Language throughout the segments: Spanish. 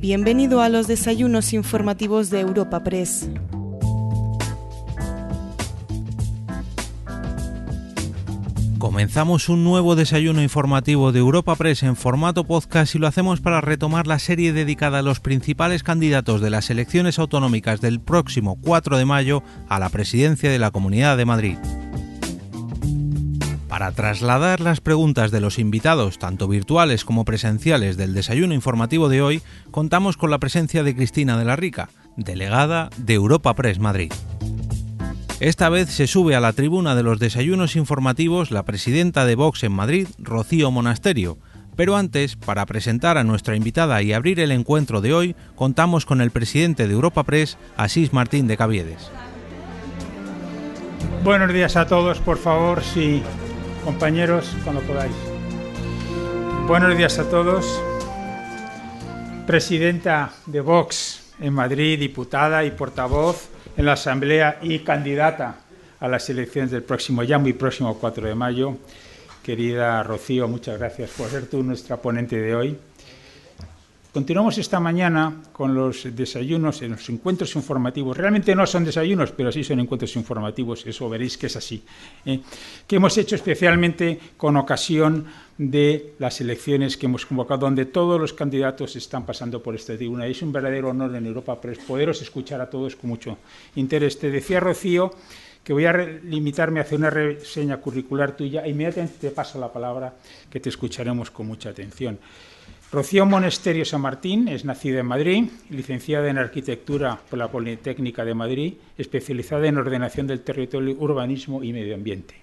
Bienvenido a los desayunos informativos de Europa Press. Comenzamos un nuevo desayuno informativo de Europa Press en formato podcast y lo hacemos para retomar la serie dedicada a los principales candidatos de las elecciones autonómicas del próximo 4 de mayo a la presidencia de la Comunidad de Madrid. Para trasladar las preguntas de los invitados, tanto virtuales como presenciales, del desayuno informativo de hoy, contamos con la presencia de Cristina de la Rica, delegada de Europa Press Madrid. Esta vez se sube a la tribuna de los desayunos informativos la presidenta de Vox en Madrid, Rocío Monasterio. Pero antes, para presentar a nuestra invitada y abrir el encuentro de hoy, contamos con el presidente de Europa Press, Asís Martín de Caviedes. Buenos días a todos, por favor, sí, compañeros, cuando podáis. Buenos días a todos. Presidenta de Vox en Madrid, diputada y portavoz en la Asamblea y candidata a las elecciones del próximo, ya muy próximo 4 de mayo. Querida Rocío, muchas gracias por ser tú nuestra ponente de hoy. Continuamos esta mañana con los desayunos, en los encuentros informativos. Realmente no son desayunos, pero sí son encuentros informativos, eso veréis que es así. ¿eh? Que hemos hecho especialmente con ocasión de las elecciones que hemos convocado, donde todos los candidatos están pasando por esta tribuna. es un verdadero honor en Europa poderos escuchar a todos con mucho interés. Te decía Rocío que voy a limitarme a hacer una reseña curricular tuya e inmediatamente te paso la palabra que te escucharemos con mucha atención. Rocío Monesterio San Martín es nacida en Madrid, licenciada en Arquitectura por la Politécnica de Madrid, especializada en ordenación del territorio, urbanismo y medio ambiente.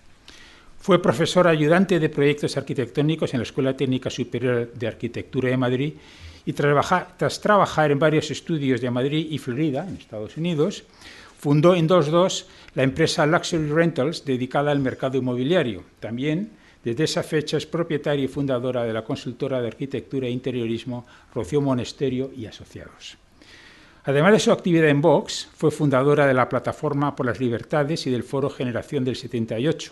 Fue profesora ayudante de proyectos arquitectónicos en la Escuela Técnica Superior de Arquitectura de Madrid y tras trabajar en varios estudios de Madrid y Florida, en Estados Unidos, fundó en 2002 la empresa Luxury Rentals dedicada al mercado inmobiliario. También desde esa fecha es propietaria y fundadora de la consultora de arquitectura e interiorismo Rocío Monesterio y Asociados. Además de su actividad en Vox, fue fundadora de la Plataforma por las Libertades y del Foro Generación del 78.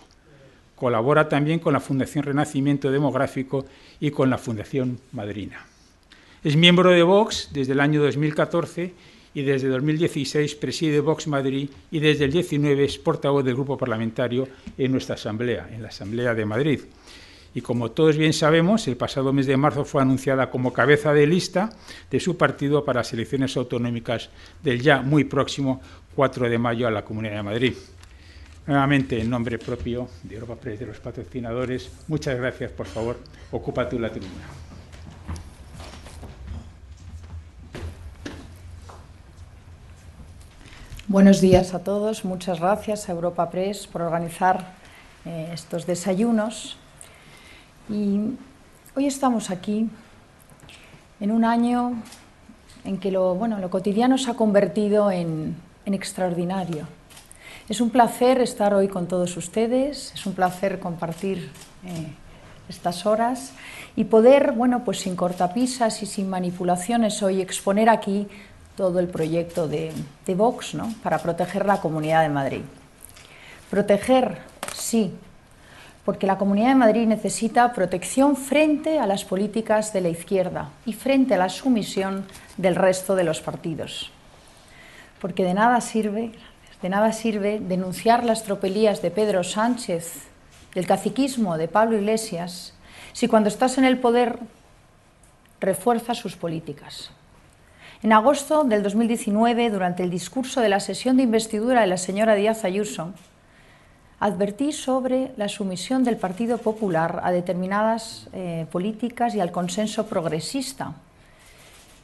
Colabora también con la Fundación Renacimiento Demográfico y con la Fundación Madrina. Es miembro de Vox desde el año 2014 y desde 2016 preside Vox Madrid y desde el 19 es portavoz del grupo parlamentario en nuestra Asamblea, en la Asamblea de Madrid. Y como todos bien sabemos, el pasado mes de marzo fue anunciada como cabeza de lista de su partido para las elecciones autonómicas del ya muy próximo 4 de mayo a la Comunidad de Madrid. Nuevamente, en nombre propio de Europa Press, de los patrocinadores, muchas gracias, por favor, ocupa la tribuna. Buenos días a todos. Muchas gracias a Europa Press por organizar eh, estos desayunos. Y hoy estamos aquí en un año en que lo, bueno, lo cotidiano se ha convertido en, extraordinario. Es un placer estar hoy con todos ustedes, es un placer compartir eh, estas horas y poder, bueno, pues sin cortapisas y sin manipulaciones hoy exponer aquí todo el proyecto de, Vox ¿no? para proteger la Comunidad de Madrid. Proteger, sí, porque la Comunidad de Madrid necesita protección frente a las políticas de la izquierda y frente a la sumisión del resto de los partidos. Porque de nada sirve, de nada sirve denunciar las tropelías de Pedro Sánchez, del caciquismo de Pablo Iglesias, si cuando estás en el poder refuerzas sus políticas. En agosto del 2019, durante el discurso de la sesión de investidura de la señora Díaz Ayuso, advertí sobre la sumisión del Partido Popular a determinadas eh, políticas y al consenso progresista,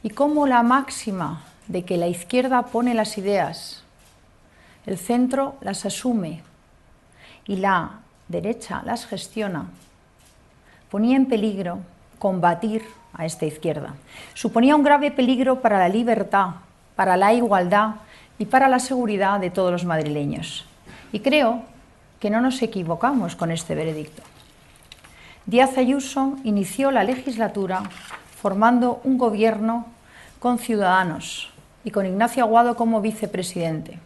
y cómo la máxima de que la izquierda pone las ideas, el centro las asume y la derecha las gestiona, ponía en peligro combatir a esta izquierda. Suponía un grave peligro para la libertad, para la igualdad y para la seguridad de todos los madrileños. Y creo que no nos equivocamos con este veredicto. Díaz Ayuso inició la legislatura formando un gobierno con ciudadanos y con Ignacio Aguado como vicepresidente.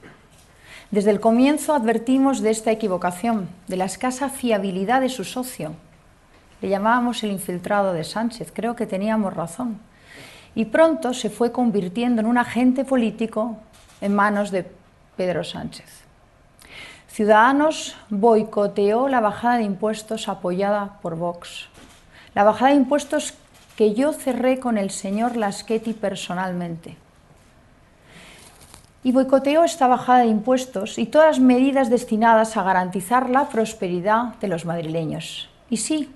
Desde el comienzo advertimos de esta equivocación, de la escasa fiabilidad de su socio, llamábamos el infiltrado de Sánchez, creo que teníamos razón. y pronto se fue convirtiendo en un agente político en manos de Pedro Sánchez. Ciudadanos boicoteó la bajada de impuestos apoyada por Vox. La bajada de impuestos que yo cerré con el señor Laschetti personalmente. Y boicoteó esta bajada de impuestos y todas las medidas destinadas a garantizar la prosperidad de los madrileños. Y sí,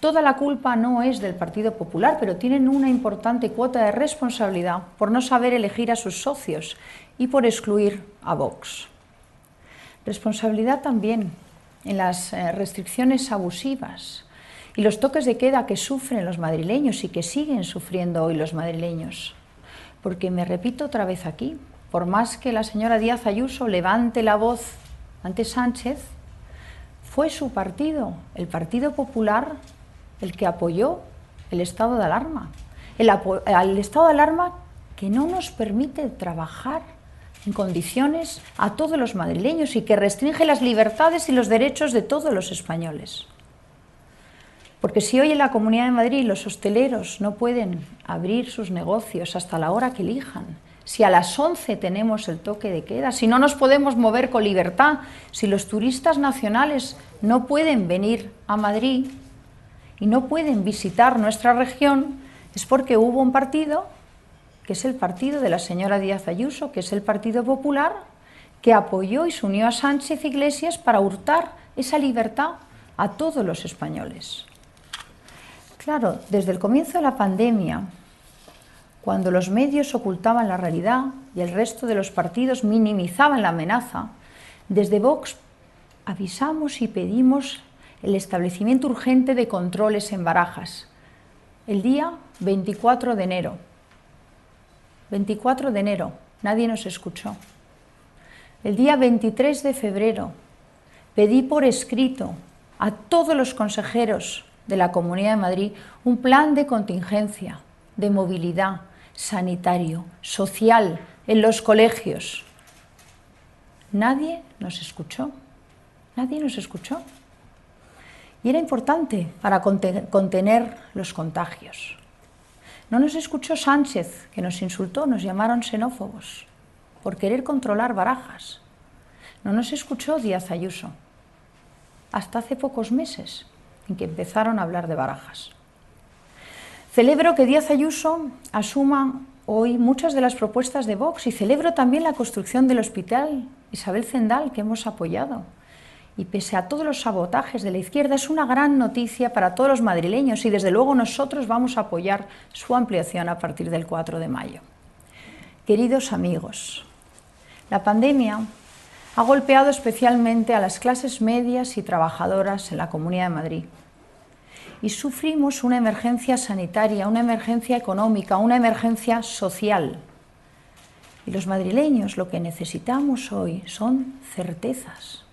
toda la culpa no es del Partido Popular, pero tienen una importante cuota de responsabilidad por no saber elegir a sus socios y por excluir a Vox. Responsabilidad también en las eh, restricciones abusivas y los toques de queda que sufren los madrileños y que siguen sufriendo hoy los madrileños. Porque me repito otra vez aquí, por más que la señora Díaz Ayuso levante la voz ante Sánchez, fue su partido, el Partido Popular, el que apoyó el estado de alarma. El, estado de alarma que no nos permite trabajar en condiciones a todos los madrileños y que restringe las libertades y los derechos de todos los españoles. Porque si hoy en la Comunidad de Madrid los hosteleros no pueden abrir sus negocios hasta la hora que elijan, si a las 11 tenemos el toque de queda, si no nos podemos mover con libertad, si los turistas nacionales no pueden venir a Madrid y no pueden visitar nuestra región, es porque hubo un partido que es el partido de la señora Díaz Ayuso, que es el Partido Popular, que apoyó y se unió a Sánchez Iglesias para hurtar esa libertad a todos los españoles. Claro, desde el comienzo de la pandemia, cuando los medios ocultaban la realidad y el resto de los partidos minimizaban la amenaza, desde Vox avisamos y pedimos el establecimiento urgente de controles en barajas, el día 24 de enero 24 de enero, nadie nos escuchó. El día 23 de febrero pedí por escrito a todos los consejeros de la Comunidad de Madrid un plan de contingencia, de movilidad, sanitario, social, en los colegios. Nadie nos escuchó, nadie nos escuchó. Y era importante para contener los contagios. No nos escuchó Sánchez, que nos insultó, nos llamaron xenófobos por querer controlar barajas. No nos escuchó Díaz Ayuso, hasta hace pocos meses en que empezaron a hablar de barajas. Celebro que Díaz Ayuso asuma hoy muchas de las propuestas de Vox y celebro también la construcción del hospital Isabel Zendal que hemos apoyado y pese a todos los sabotajes de la izquierda es una gran noticia para todos los madrileños y desde luego nosotros vamos a apoyar su ampliación a partir del 4 de mayo. Queridos amigos, la pandemia ha golpeado especialmente a las clases medias y trabajadoras en la Comunidad de Madrid. Y sufrimos una emergencia sanitaria, una emergencia económica, una emergencia social. Y los madrileños lo que necesitamos hoy son certezas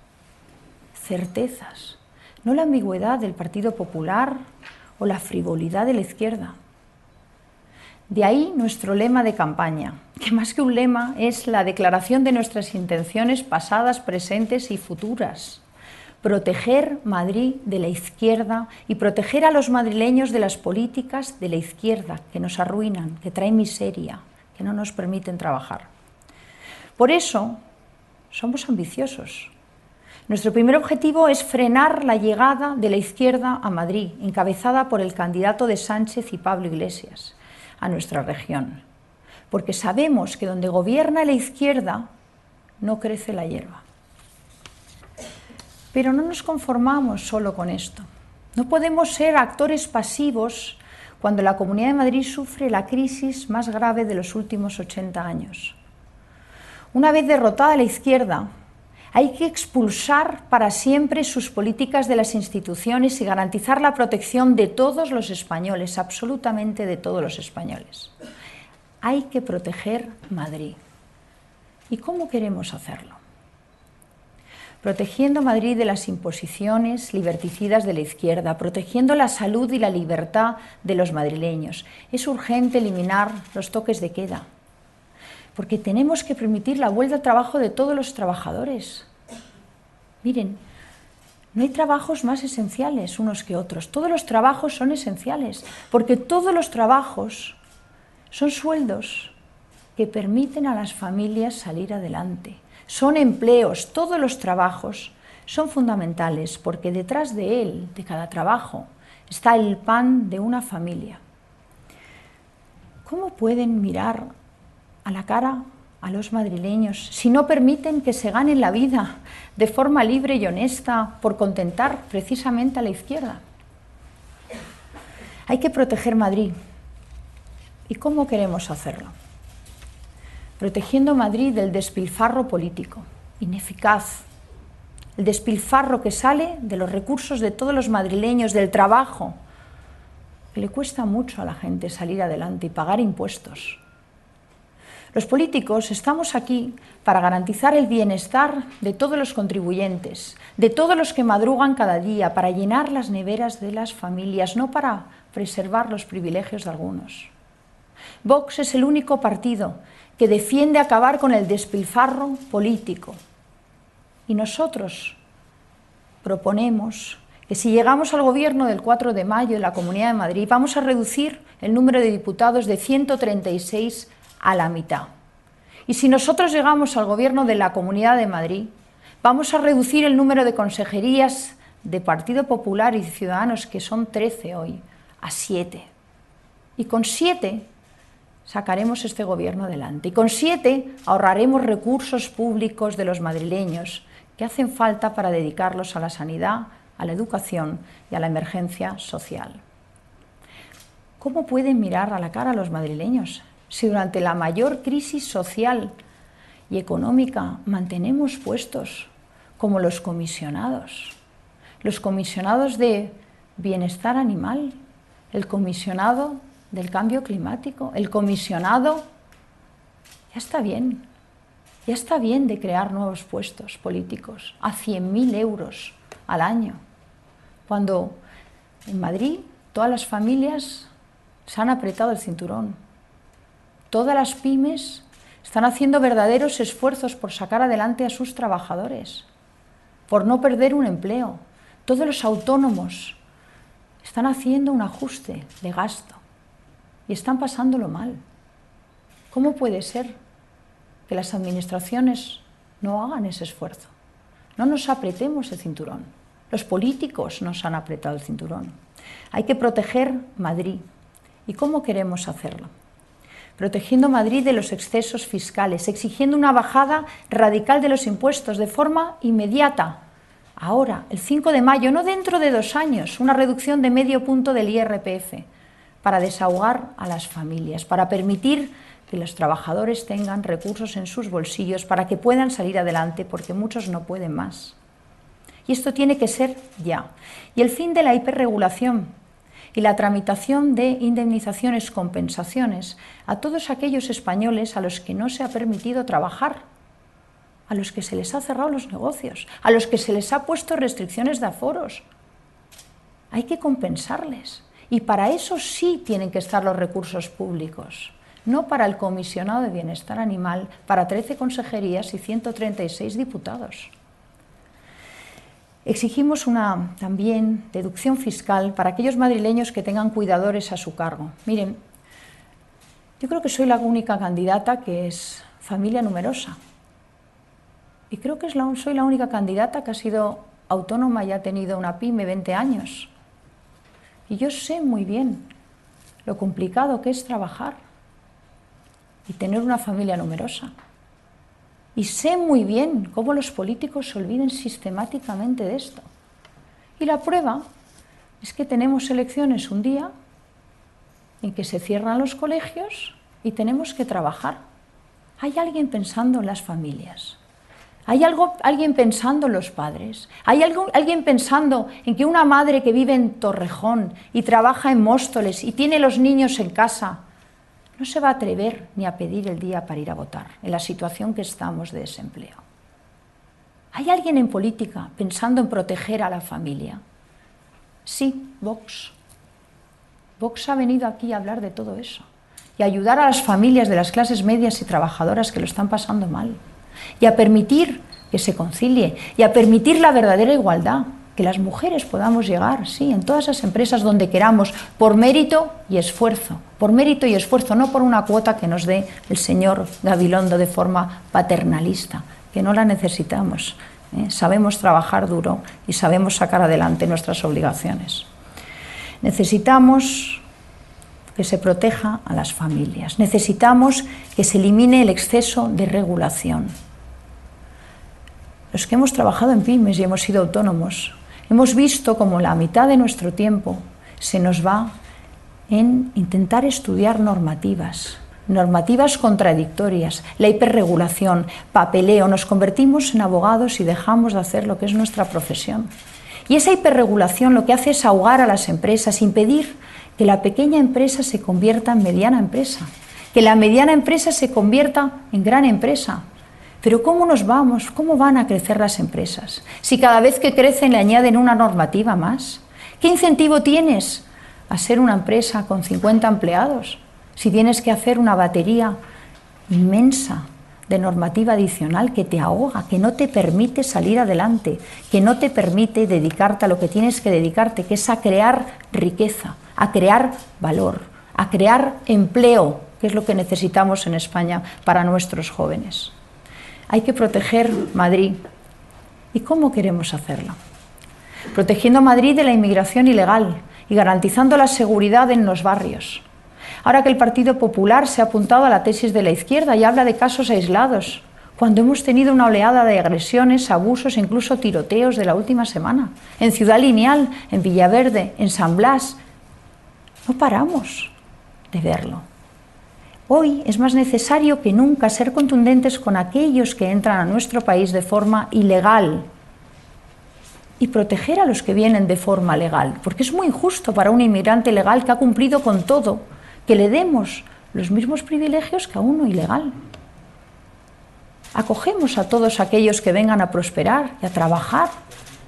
certezas, no la ambigüedad del Partido Popular o la frivolidad de la izquierda. De ahí nuestro lema de campaña, que más que un lema es la declaración de nuestras intenciones pasadas, presentes y futuras. Proteger Madrid de la izquierda y proteger a los madrileños de las políticas de la izquierda que nos arruinan, que traen miseria, que no nos permiten trabajar. Por eso somos ambiciosos, nuestro primer objetivo es frenar la llegada de la izquierda a Madrid, encabezada por el candidato de Sánchez y Pablo Iglesias, a nuestra región. Porque sabemos que donde gobierna la izquierda no crece la hierba. Pero no nos conformamos solo con esto. No podemos ser actores pasivos cuando la Comunidad de Madrid sufre la crisis más grave de los últimos 80 años. Una vez derrotada la izquierda, hay que expulsar para siempre sus políticas de las instituciones y garantizar la protección de todos los españoles, absolutamente de todos los españoles. Hay que proteger Madrid. ¿Y cómo queremos hacerlo? Protegiendo Madrid de las imposiciones liberticidas de la izquierda, protegiendo la salud y la libertad de los madrileños. Es urgente eliminar los toques de queda, porque tenemos que permitir la vuelta al trabajo de todos los trabajadores. Miren, no hay trabajos más esenciales unos que otros. Todos los trabajos son esenciales, porque todos los trabajos Son sueldos que permiten a las familias salir adelante. Son empleos, todos los trabajos son fundamentales porque detrás de él, de cada trabajo, está el pan de una familia. ¿Cómo pueden mirar a la cara a los madrileños si no permiten que se ganen la vida de forma libre y honesta por contentar precisamente a la izquierda? Hay que proteger Madrid. ¿Y cómo queremos hacerlo? Protegiendo Madrid del despilfarro político, ineficaz, el despilfarro que sale de los recursos de todos los madrileños, del trabajo, le cuesta mucho a la gente salir adelante y pagar impuestos. Los políticos estamos aquí para garantizar el bienestar de todos los contribuyentes, de todos los que madrugan cada día, para llenar las neveras de las familias, no para preservar los privilegios de algunos. Vox es el único partido que defiende acabar con el despilfarro político, y nosotros proponemos que si llegamos al gobierno del 4 de mayo en la Comunidad de Madrid, vamos a reducir el número de diputados de 136 a la mitad. Y si nosotros llegamos al gobierno de la Comunidad de Madrid, vamos a reducir el número de consejerías de Partido Popular y Ciudadanos, que son 13 hoy, a 7. Y con 7 sacaremos este gobierno adelante. Y con 7 ahorraremos recursos públicos de los madrileños que hacen falta para dedicarlos a la sanidad, a la educación y a la emergencia social. ¿Cómo pueden mirar a la cara a los madrileños si durante la mayor crisis social y económica mantenemos puestos como los comisionados? Los comisionados de bienestar animal, el comisionado del cambio climático, el comisionado... Ya está bien, ya está bien de crear nuevos puestos políticos a 100.000 euros al año, cuando en Madrid todas las familias se han apretado el cinturón, todas las pymes están haciendo verdaderos esfuerzos por sacar adelante a sus trabajadores, por no perder un empleo, todos los autónomos están haciendo un ajuste de gasto y están pasándolo mal. ¿Cómo puede ser que las administraciones no hagan ese esfuerzo. No nos apretemos el cinturón. Los políticos nos han apretado el cinturón. Hay que proteger Madrid. ¿Y cómo queremos hacerlo? Protegiendo Madrid de los excesos fiscales, exigiendo una bajada radical de los impuestos de forma inmediata. Ahora, el 5 de mayo, no dentro de dos años, una reducción de medio punto del IRPF para desahogar a las familias, para permitir que los trabajadores tengan recursos en sus bolsillos para que puedan salir adelante, porque muchos no pueden más. Y esto tiene que ser ya. Y el fin de la hiperregulación y la tramitación de indemnizaciones, compensaciones a todos aquellos españoles a los que no se ha permitido trabajar, a los que se les ha cerrado los negocios, a los que se les ha puesto restricciones de aforos. Hay que compensarles. Y para eso sí tienen que estar los recursos públicos no para el comisionado de bienestar animal, para 13 consejerías y 136 diputados. Exigimos una también deducción fiscal para aquellos madrileños que tengan cuidadores a su cargo. Miren, yo creo que soy la única candidata que es familia numerosa. Y creo que soy la única candidata que ha sido autónoma y ha tenido una pyme 20 años. Y yo sé muy bien lo complicado que es trabajar y tener una familia numerosa. Y sé muy bien cómo los políticos se olviden sistemáticamente de esto. Y la prueba es que tenemos elecciones un día en que se cierran los colegios y tenemos que trabajar. Hay alguien pensando en las familias. Hay algo, alguien pensando en los padres. Hay algo, alguien pensando en que una madre que vive en Torrejón y trabaja en Móstoles y tiene los niños en casa no se va a atrever ni a pedir el día para ir a votar en la situación que estamos de desempleo. ¿Hay alguien en política pensando en proteger a la familia? Sí, Vox. Vox ha venido aquí a hablar de todo eso y a ayudar a las familias de las clases medias y trabajadoras que lo están pasando mal y a permitir que se concilie y a permitir la verdadera igualdad. Que las mujeres podamos llegar, sí, en todas esas empresas donde queramos, por mérito y esfuerzo, por mérito y esfuerzo, no por una cuota que nos dé el señor Gabilondo de forma paternalista, que no la necesitamos. ¿eh? Sabemos trabajar duro y sabemos sacar adelante nuestras obligaciones. Necesitamos que se proteja a las familias. Necesitamos que se elimine el exceso de regulación. Los que hemos trabajado en pymes y hemos sido autónomos, hemos visto como la mitad de nuestro tiempo se nos va en intentar estudiar normativas, normativas contradictorias, la hiperregulación, papeleo, nos convertimos en abogados y dejamos de hacer lo que es nuestra profesión. Y esa hiperregulación lo que hace es ahogar a las empresas, impedir que la pequeña empresa se convierta en mediana empresa, que la mediana empresa se convierta en gran empresa. Pero ¿cómo nos vamos? ¿Cómo van a crecer las empresas? Si cada vez que crecen le añaden una normativa más. ¿Qué incentivo tienes a ser una empresa con 50 empleados si tienes que hacer una batería inmensa de normativa adicional que te ahoga, que no te permite salir adelante, que no te permite dedicarte a lo que tienes que dedicarte, que es a crear riqueza, a crear valor, a crear empleo, que es lo que necesitamos en España para nuestros jóvenes. Hay que proteger Madrid. ¿Y cómo queremos hacerlo? Protegiendo Madrid de la inmigración ilegal y garantizando la seguridad en los barrios. Ahora que el Partido Popular se ha apuntado a la tesis de la izquierda y habla de casos aislados, cuando hemos tenido una oleada de agresiones, abusos e incluso tiroteos de la última semana, en Ciudad Lineal, en Villaverde, en San Blas, no paramos de verlo. Hoy es más necesario que nunca ser contundentes con aquellos que entran a nuestro país de forma ilegal y proteger a los que vienen de forma legal, porque es muy injusto para un inmigrante legal que ha cumplido con todo que le demos los mismos privilegios que a uno ilegal. Acogemos a todos aquellos que vengan a prosperar y a trabajar,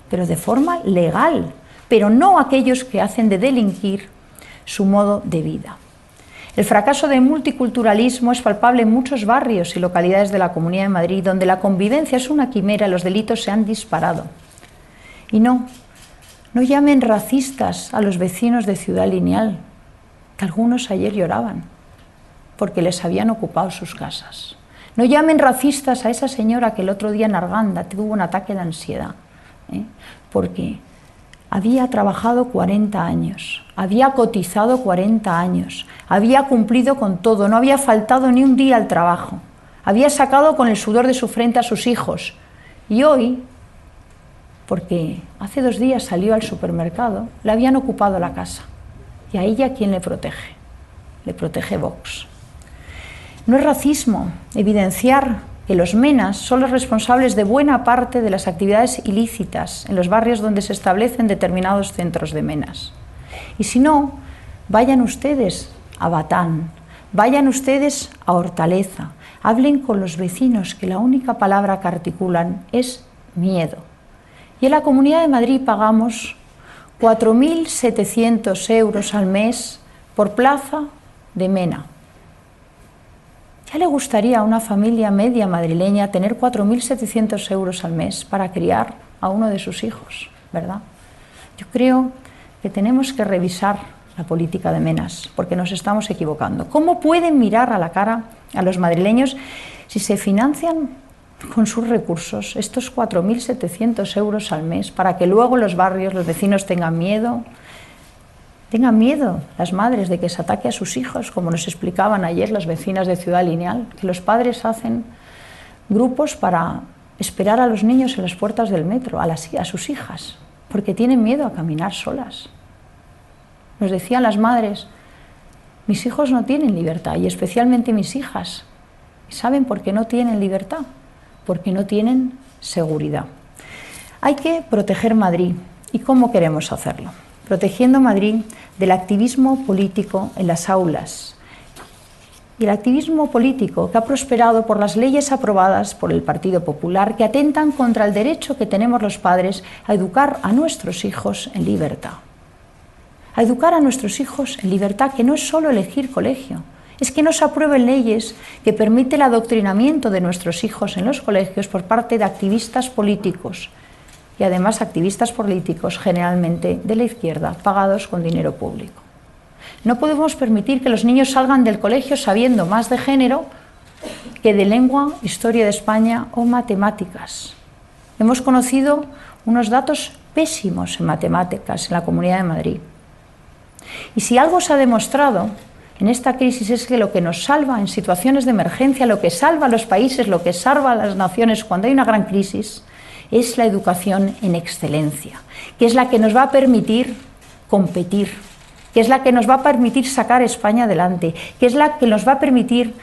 pero de forma legal, pero no aquellos que hacen de delinquir su modo de vida. El fracaso del multiculturalismo es palpable en muchos barrios y localidades de la Comunidad de Madrid, donde la convivencia es una quimera y los delitos se han disparado. Y no, no llamen racistas a los vecinos de Ciudad Lineal, que algunos ayer lloraban porque les habían ocupado sus casas. No llamen racistas a esa señora que el otro día en Arganda tuvo un ataque de ansiedad, ¿eh? porque había trabajado 40 años, había cotizado 40 años, había cumplido con todo, no había faltado ni un día al trabajo, había sacado con el sudor de su frente a sus hijos. Y hoy, porque hace dos días salió al supermercado, le habían ocupado la casa. ¿Y a ella quién le protege? Le protege Vox. No es racismo evidenciar que los menas son los responsables de buena parte de las actividades ilícitas en los barrios donde se establecen determinados centros de menas. Y si no, vayan ustedes a Batán, vayan ustedes a Hortaleza, hablen con los vecinos que la única palabra que articulan es miedo. Y en la Comunidad de Madrid pagamos 4.700 euros al mes por plaza de mena. ¿Ya le gustaría a una familia media madrileña tener 4.700 euros al mes para criar a uno de sus hijos? ¿Verdad? Yo creo que tenemos que revisar la política de menas, porque nos estamos equivocando. ¿Cómo pueden mirar a la cara a los madrileños si se financian con sus recursos estos 4.700 euros al mes para que luego los barrios, los vecinos tengan miedo, Tengan miedo las madres de que se ataque a sus hijos, como nos explicaban ayer las vecinas de Ciudad Lineal, que los padres hacen grupos para esperar a los niños en las puertas del metro, a, las, a sus hijas, porque tienen miedo a caminar solas. Nos decían las madres, mis hijos no tienen libertad, y especialmente mis hijas. saben por qué no tienen libertad? Porque no tienen seguridad. Hay que proteger Madrid. ¿Y cómo queremos hacerlo? Protegiendo Madrid del activismo político en las aulas. Y el activismo político que ha prosperado por las leyes aprobadas por el Partido Popular que atentan contra el derecho que tenemos los padres a educar a nuestros hijos en libertad. A educar a nuestros hijos en libertad, que no es solo elegir colegio, es que no se aprueben leyes que permiten el adoctrinamiento de nuestros hijos en los colegios por parte de activistas políticos y además activistas políticos, generalmente de la izquierda, pagados con dinero público. No podemos permitir que los niños salgan del colegio sabiendo más de género que de lengua, historia de España o matemáticas. Hemos conocido unos datos pésimos en matemáticas en la Comunidad de Madrid. Y si algo se ha demostrado en esta crisis es que lo que nos salva en situaciones de emergencia, lo que salva a los países, lo que salva a las naciones cuando hay una gran crisis, es la educación en excelencia, que es la que nos va a permitir competir, que es la que nos va a permitir sacar España adelante, que es la que nos va a permitir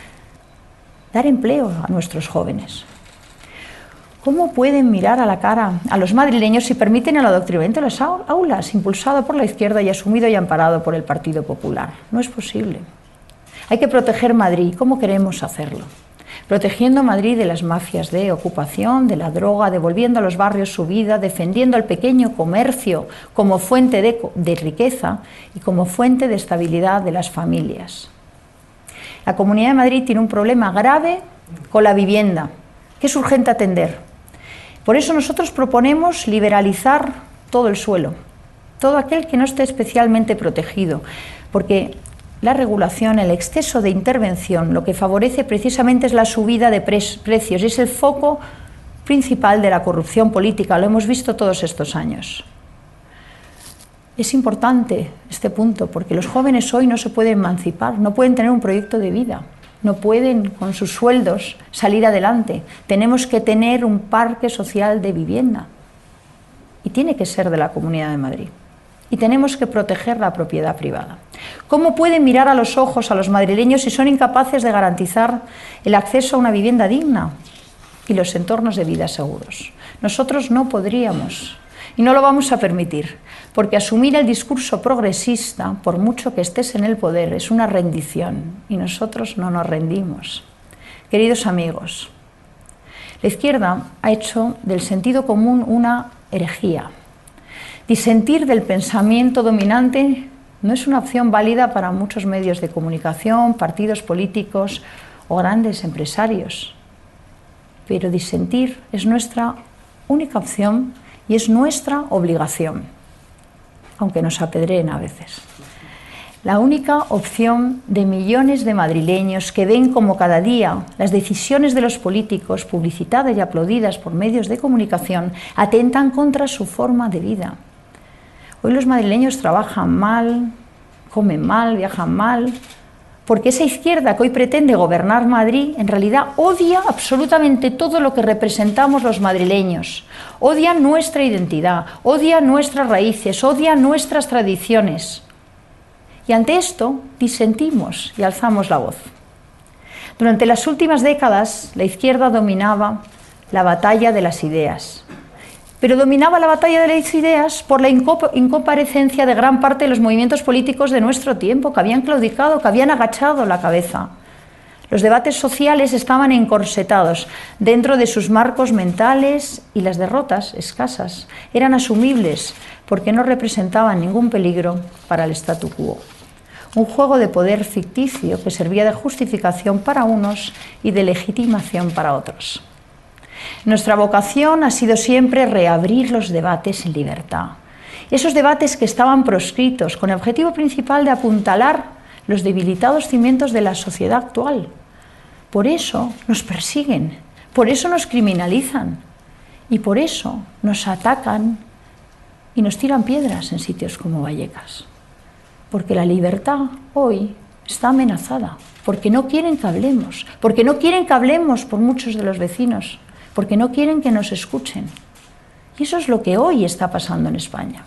dar empleo a nuestros jóvenes. ¿Cómo pueden mirar a la cara a los madrileños si permiten el adoctrinamiento en las aulas, impulsado por la izquierda y asumido y amparado por el Partido Popular? No es posible. Hay que proteger Madrid. ¿Cómo queremos hacerlo? Protegiendo Madrid de las mafias de ocupación, de la droga, devolviendo a los barrios su vida, defendiendo al pequeño comercio como fuente de, de riqueza y como fuente de estabilidad de las familias. La Comunidad de Madrid tiene un problema grave con la vivienda, que es urgente atender. Por eso nosotros proponemos liberalizar todo el suelo, todo aquel que no esté especialmente protegido, porque la regulación, el exceso de intervención, lo que favorece precisamente es la subida de precios es el foco principal de la corrupción política, lo hemos visto todos estos años. Es importante este punto porque los jóvenes hoy no se pueden emancipar, no pueden tener un proyecto de vida no pueden con sus sueldos salir adelante. Tenemos que tener un parque social de vivienda y tiene que ser de la Comunidad de Madrid. Y tenemos que proteger la propiedad privada. ¿Cómo pueden mirar a los ojos a los madrileños si son incapaces de garantizar el acceso a una vivienda digna y los entornos de vida seguros? Nosotros no podríamos y no lo vamos a permitir, porque asumir el discurso progresista, por mucho que estés en el poder, es una rendición y nosotros no nos rendimos. Queridos amigos, la izquierda ha hecho del sentido común una herejía. Disentir del pensamiento dominante no es una opción válida para muchos medios de comunicación, partidos políticos o grandes empresarios. Pero disentir es nuestra única opción y es nuestra obligación, aunque nos apedreen a veces. La única opción de millones de madrileños que ven como cada día las decisiones de los políticos, publicitadas y aplaudidas por medios de comunicación, atentan contra su forma de vida. Hoy los madrileños trabajan mal, comen mal, viajan mal, porque esa izquierda que hoy pretende gobernar Madrid en realidad odia absolutamente todo lo que representamos los madrileños, odia nuestra identidad, odia nuestras raíces, odia nuestras tradiciones. Y ante esto disentimos y alzamos la voz. Durante las últimas décadas la izquierda dominaba la batalla de las ideas, pero dominaba la batalla de las ideas por la incomparecencia de gran parte de los movimientos políticos de nuestro tiempo, que habían claudicado, que habían agachado la cabeza. Los debates sociales estaban encorsetados dentro de sus marcos mentales y las derrotas escasas eran asumibles porque no representaban ningún peligro para el statu quo. Un juego de poder ficticio que servía de justificación para unos y de legitimación para otros. Nuestra vocación ha sido siempre reabrir los debates en libertad. Esos debates que estaban proscritos con el objetivo principal de apuntalar los debilitados cimientos de la sociedad actual. Por eso nos persiguen, por eso nos criminalizan y por eso nos atacan y nos tiran piedras en sitios como Vallecas. Porque la libertad hoy está amenazada, porque no quieren que hablemos, porque no quieren que hablemos por muchos de los vecinos porque no quieren que nos escuchen. Y eso es lo que hoy está pasando en España.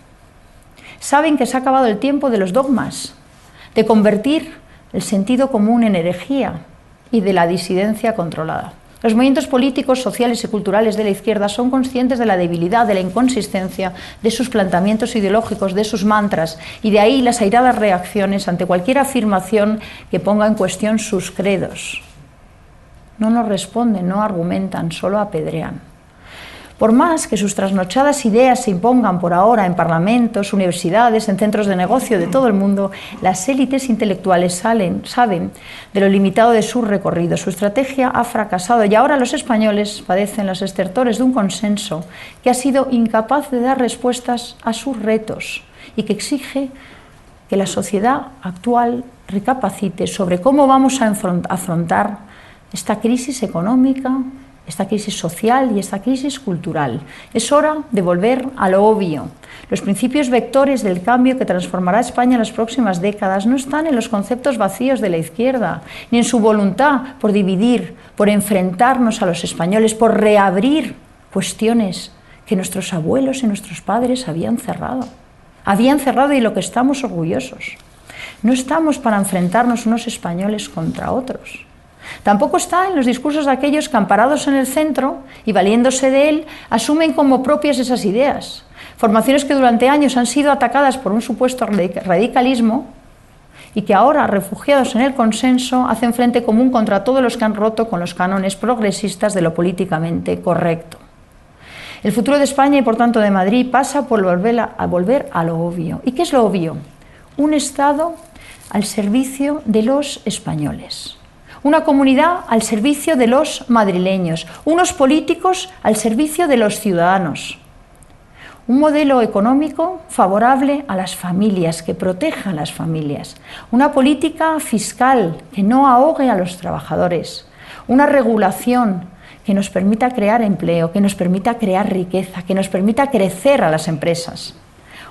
Saben que se ha acabado el tiempo de los dogmas, de convertir el sentido común en herejía y de la disidencia controlada. Los movimientos políticos, sociales y culturales de la izquierda son conscientes de la debilidad, de la inconsistencia de sus planteamientos ideológicos, de sus mantras, y de ahí las airadas reacciones ante cualquier afirmación que ponga en cuestión sus credos no nos responden, no argumentan, solo apedrean. Por más que sus trasnochadas ideas se impongan por ahora en parlamentos, universidades, en centros de negocio de todo el mundo, las élites intelectuales salen, saben de lo limitado de su recorrido. Su estrategia ha fracasado y ahora los españoles padecen los estertores de un consenso que ha sido incapaz de dar respuestas a sus retos y que exige que la sociedad actual recapacite sobre cómo vamos a afrontar esta crisis económica, esta crisis social y esta crisis cultural. Es hora de volver a lo obvio. Los principios vectores del cambio que transformará España en las próximas décadas no están en los conceptos vacíos de la izquierda, ni en su voluntad por dividir, por enfrentarnos a los españoles, por reabrir cuestiones que nuestros abuelos y nuestros padres habían cerrado. Habían cerrado y lo que estamos orgullosos. No estamos para enfrentarnos unos españoles contra otros. Tampoco está en los discursos de aquellos que, amparados en el centro y valiéndose de él, asumen como propias esas ideas. Formaciones que durante años han sido atacadas por un supuesto radicalismo y que ahora, refugiados en el consenso, hacen frente común contra todos los que han roto con los cánones progresistas de lo políticamente correcto. El futuro de España y por tanto de Madrid pasa por volver a, volver a lo obvio. ¿Y qué es lo obvio? Un Estado al servicio de los españoles una comunidad al servicio de los madrileños, unos políticos al servicio de los ciudadanos, un modelo económico favorable a las familias, que proteja a las familias, una política fiscal que no ahogue a los trabajadores, una regulación que nos permita crear empleo, que nos permita crear riqueza, que nos permita crecer a las empresas,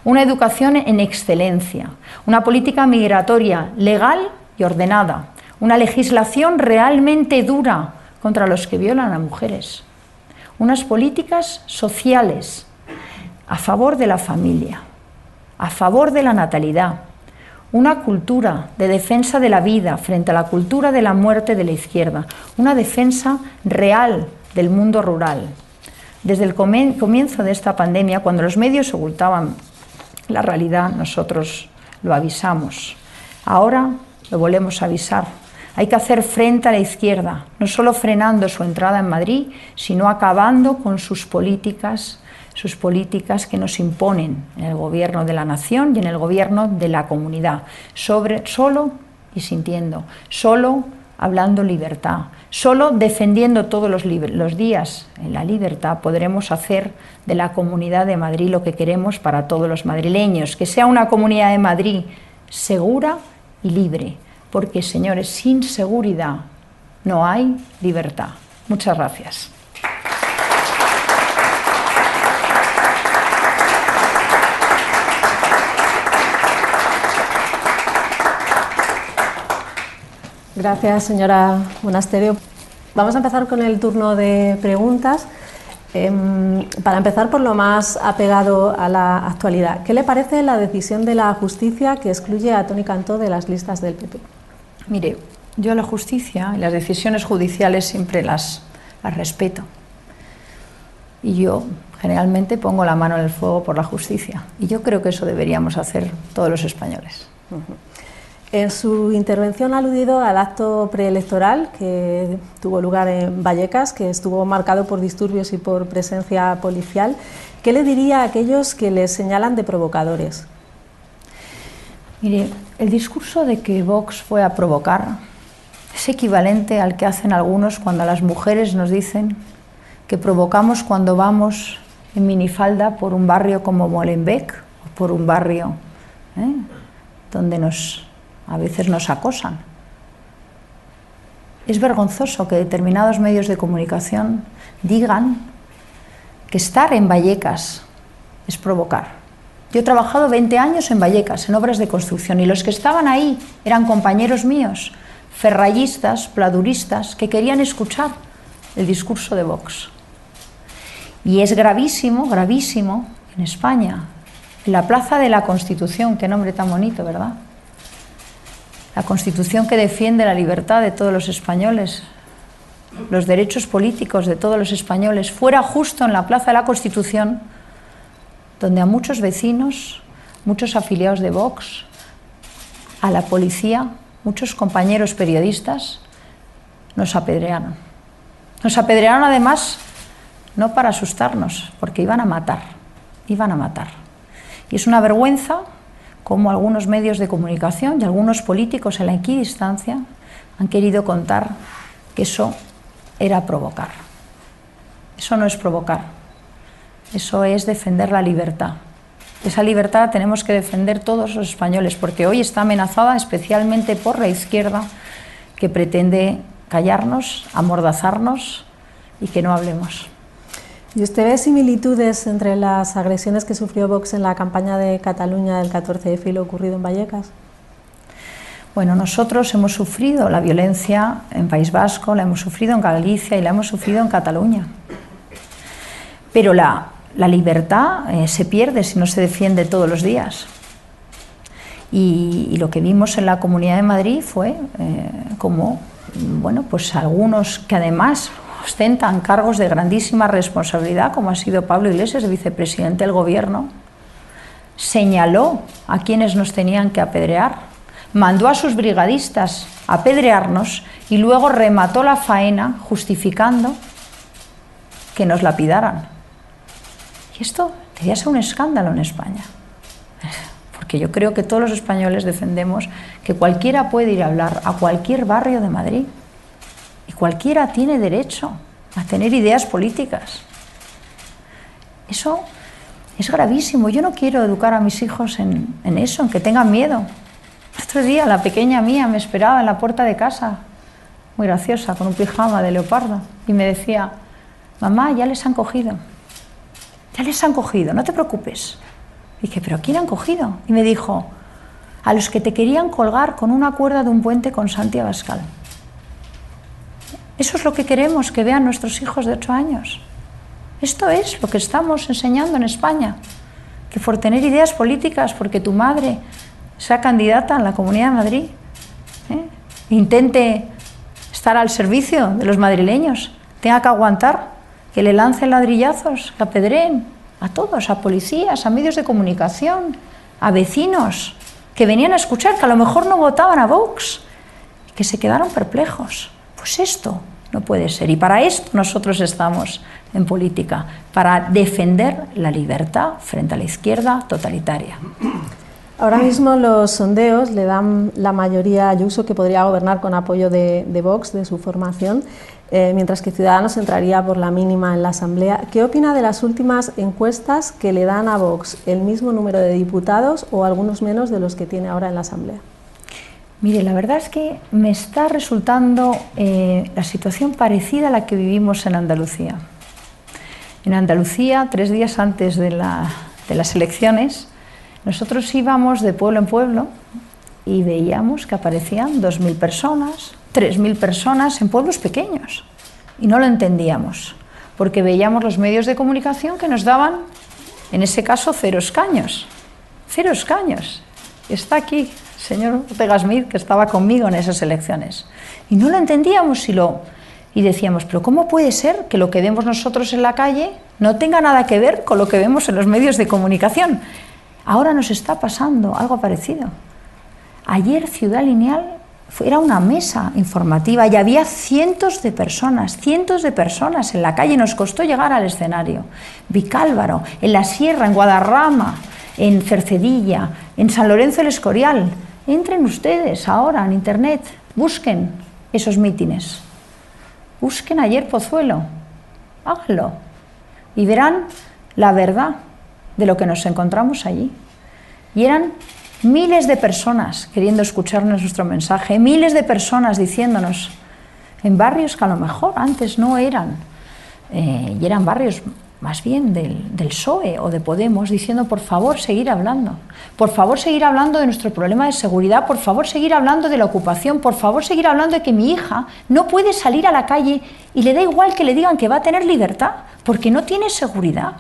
una educación en excelencia, una política migratoria legal y ordenada, una legislación realmente dura contra los que violan a mujeres, unas políticas sociales a favor de la familia, a favor de la natalidad, una cultura de defensa de la vida frente a la cultura de la muerte de la izquierda, una defensa real del mundo rural. Desde el comienzo de esta pandemia, cuando los medios ocultaban la realidad, nosotros lo avisamos. Ahora lo volvemos a avisar hay que hacer frente a la izquierda, no solo frenando su entrada en Madrid, sino acabando con sus políticas, sus políticas que nos imponen en el gobierno de la nación y en el gobierno de la comunidad, sobre solo y sintiendo, solo hablando libertad, solo defendiendo todos los, los días en la libertad podremos hacer de la comunidad de Madrid lo que queremos para todos los madrileños, que sea una comunidad de Madrid segura y libre porque, señores, sin seguridad no hay libertad. Muchas gracias. Gracias, señora Monasterio. Vamos a empezar con el turno de preguntas. Em, para empezar por lo más apegado a la actualidad, ¿qué le parece la decisión de la justicia que excluye a Tony Cantó de las listas del PP? Mire, yo la justicia y las decisiones judiciales siempre las, respeto. Y yo generalmente pongo la mano en el fuego por la justicia. Y yo creo que eso deberíamos hacer todos los españoles. En su intervención ha aludido al acto preelectoral que tuvo lugar en Vallecas, que estuvo marcado por disturbios y por presencia policial. ¿Qué le diría a aquellos que le señalan de provocadores? Mire, el discurso de que Vox fue a provocar es equivalente al que hacen algunos cuando a las mujeres nos dicen que provocamos cuando vamos en minifalda por un barrio como Molenbeek o por un barrio ¿eh? donde nos, a veces nos acosan. Es vergonzoso que determinados medios de comunicación digan que estar en Vallecas es provocar. Yo he trabajado 20 años en Vallecas, en obras de construcción, y los que estaban ahí eran compañeros míos, ferrayistas, pladuristas, que querían escuchar el discurso de Vox. Y es gravísimo, gravísimo, en España, en la Plaza de la Constitución, qué nombre tan bonito, ¿verdad? La Constitución que defiende la libertad de todos los españoles, los derechos políticos de todos los españoles, fuera justo en la Plaza de la Constitución donde a muchos vecinos, muchos afiliados de Vox, a la policía, muchos compañeros periodistas, nos apedrearon. Nos apedrearon además no para asustarnos, porque iban a matar, iban a matar. Y es una vergüenza como algunos medios de comunicación y algunos políticos en la equidistancia han querido contar que eso era provocar. Eso no es provocar, eso es defender la libertad. Esa libertad tenemos que defender todos los españoles, porque hoy está amenazada especialmente por la izquierda, que pretende callarnos, amordazarnos y que no hablemos. ¿Y usted ve similitudes entre las agresiones que sufrió Vox en la campaña de Cataluña del 14 de y lo ocurrido en Vallecas? Bueno, nosotros hemos sufrido la violencia en País Vasco, la hemos sufrido en Galicia y la hemos sufrido en Cataluña. Pero la, libertad eh, se pierde si no se defiende todos los días. Y, lo que vimos en la Comunidad de Madrid fue eh, como, bueno, pues algunos que además ostentan cargos de grandísima responsabilidad, como ha sido Pablo Iglesias, vicepresidente del Gobierno, señaló a quienes nos tenían que apedrear, mandó a sus brigadistas a apedrearnos y luego remató la faena justificando que nos lapidaran. Esto debía ser un escándalo en España. Porque yo creo que todos los españoles defendemos que cualquiera puede ir a hablar a cualquier barrio de Madrid y cualquiera tiene derecho a tener ideas políticas. Eso es gravísimo. Yo no quiero educar a mis hijos en, eso, en que tengan miedo. El otro día la pequeña mía me esperaba en la puerta de casa, muy graciosa, con un pijama de leopardo, y me decía, mamá, ya les han cogido. Ya les han cogido, no te preocupes. Y dije, ¿pero quién han cogido? Y me dijo, a los que te querían colgar con una cuerda de un puente con Santi Abascal. Eso es lo que queremos que vean nuestros hijos de ocho años. Esto es lo que estamos enseñando en España. Que por tener ideas políticas, porque tu madre sea candidata en la Comunidad de Madrid, ¿eh? intente estar al servicio de los madrileños, tenga que aguantar, que le lancen ladrillazos, que apedreen a todos, a policías, a medios de comunicación, a vecinos que venían a escuchar, que a lo mejor no votaban a Vox, que se quedaron perplejos. Pues esto no puede ser. Y para esto nosotros estamos en política, para defender la libertad frente a la izquierda totalitaria. Ahora mismo los sondeos le dan la mayoría a Ayuso que podría gobernar con apoyo de, Vox, de su formación, eh, mientras que Ciudadanos entraría por la mínima en la Asamblea. ¿Qué opina de las últimas encuestas que le dan a Vox el mismo número de diputados o algunos menos de los que tiene ahora en la Asamblea? Mire, la verdad es que me está resultando eh, la situación parecida a la que vivimos en Andalucía. En Andalucía, tres días antes de, las elecciones, nosotros íbamos de pueblo en pueblo y veíamos que aparecían 2.000 personas, 3.000 personas en pueblos pequeños. Y no lo entendíamos, porque veíamos los medios de comunicación que nos daban, en ese caso, cero escaños. Cero escaños. Está aquí señor Ortega Smith, que estaba conmigo en esas elecciones. Y no lo entendíamos y, lo, y decíamos, pero ¿cómo puede ser que lo que vemos nosotros en la calle no tenga nada que ver con lo que vemos en los medios de comunicación? Ahora nos está pasando algo parecido. Ayer Ciudad Lineal era una mesa informativa y había cientos de personas, cientos de personas en la calle. Nos costó llegar al escenario. Vicálvaro, en la Sierra, en Guadarrama, en Cercedilla, en San Lorenzo del Escorial. Entren ustedes ahora en Internet, busquen esos mítines. Busquen ayer Pozuelo, háganlo y verán la verdad de lo que nos encontramos allí. Y eran miles de personas queriendo escucharnos nuestro mensaje, miles de personas diciéndonos en barrios que a lo mejor antes no eran, eh, y eran barrios más bien del, del, PSOE o de Podemos, diciendo por favor seguir hablando, por favor seguir hablando de nuestro problema de seguridad, por favor seguir hablando de la ocupación, por favor seguir hablando de que mi hija no puede salir a la calle y le da igual que le digan que va a tener libertad, porque no tiene seguridad.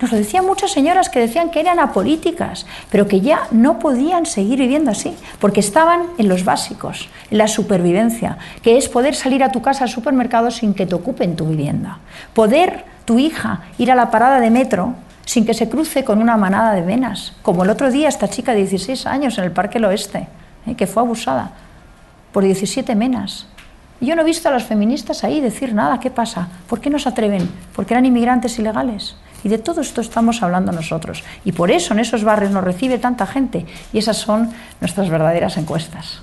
Nos lo decían muchas señoras que decían que eran apolíticas, pero que ya no podían seguir viviendo así, porque estaban en los básicos, en la supervivencia, que es poder salir a tu casa al supermercado sin que te ocupen tu vivienda, poder tu hija ir a la parada de metro sin que se cruce con una manada de venas, como el otro día esta chica de 16 años en el Parque del Oeste, ¿eh? que fue abusada por 17 menas. Yo no he visto a las feministas ahí decir nada. ¿Qué pasa? ¿Por qué no se atreven? Porque eran inmigrantes ilegales. Y de todo esto estamos hablando nosotros. Y por eso en esos barrios nos recibe tanta gente. Y esas son nuestras verdaderas encuestas.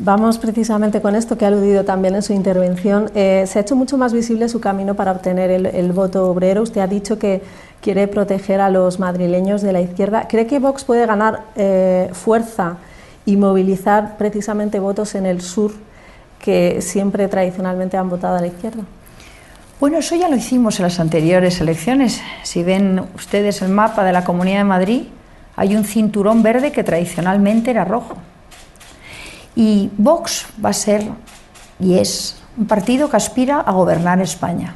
Vamos precisamente con esto que ha aludido también en su intervención. Eh, se ha hecho mucho más visible su camino para obtener el, voto obrero. Usted ha dicho que quiere proteger a los madrileños de la izquierda. ¿Cree que Vox puede ganar eh, fuerza y movilizar precisamente votos en el sur que siempre tradicionalmente han votado a la izquierda? Bueno, eso ya lo hicimos en las anteriores elecciones. Si ven ustedes el mapa de la Comunidad de Madrid, hay un cinturón verde que tradicionalmente era rojo. Y Vox va a ser y es un partido que aspira a gobernar España.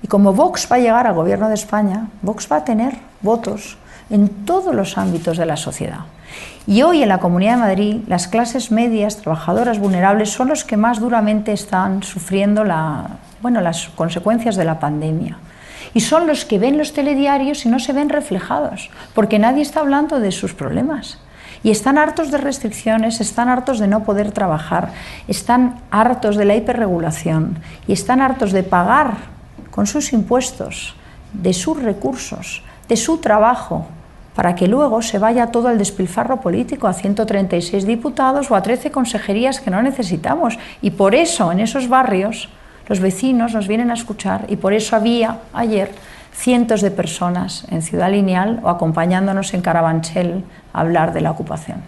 Y como Vox va a llegar al gobierno de España, Vox va a tener votos en todos los ámbitos de la sociedad. Y hoy en la Comunidad de Madrid las clases medias, trabajadoras vulnerables, son los que más duramente están sufriendo bueno, las consecuencias de la pandemia. Y son los que ven los telediarios y no se ven reflejados, porque nadie está hablando de sus problemas. Y están hartos de restricciones, están hartos de no poder trabajar, están hartos de la hiperregulación y están hartos de pagar con sus impuestos, de sus recursos, de su trabajo, para que luego se vaya todo al despilfarro político a 136 diputados o a 13 consejerías que no necesitamos. Y por eso en esos barrios los vecinos nos vienen a escuchar y por eso había ayer cientos de personas en Ciudad Lineal o acompañándonos en Carabanchel a hablar de la ocupación.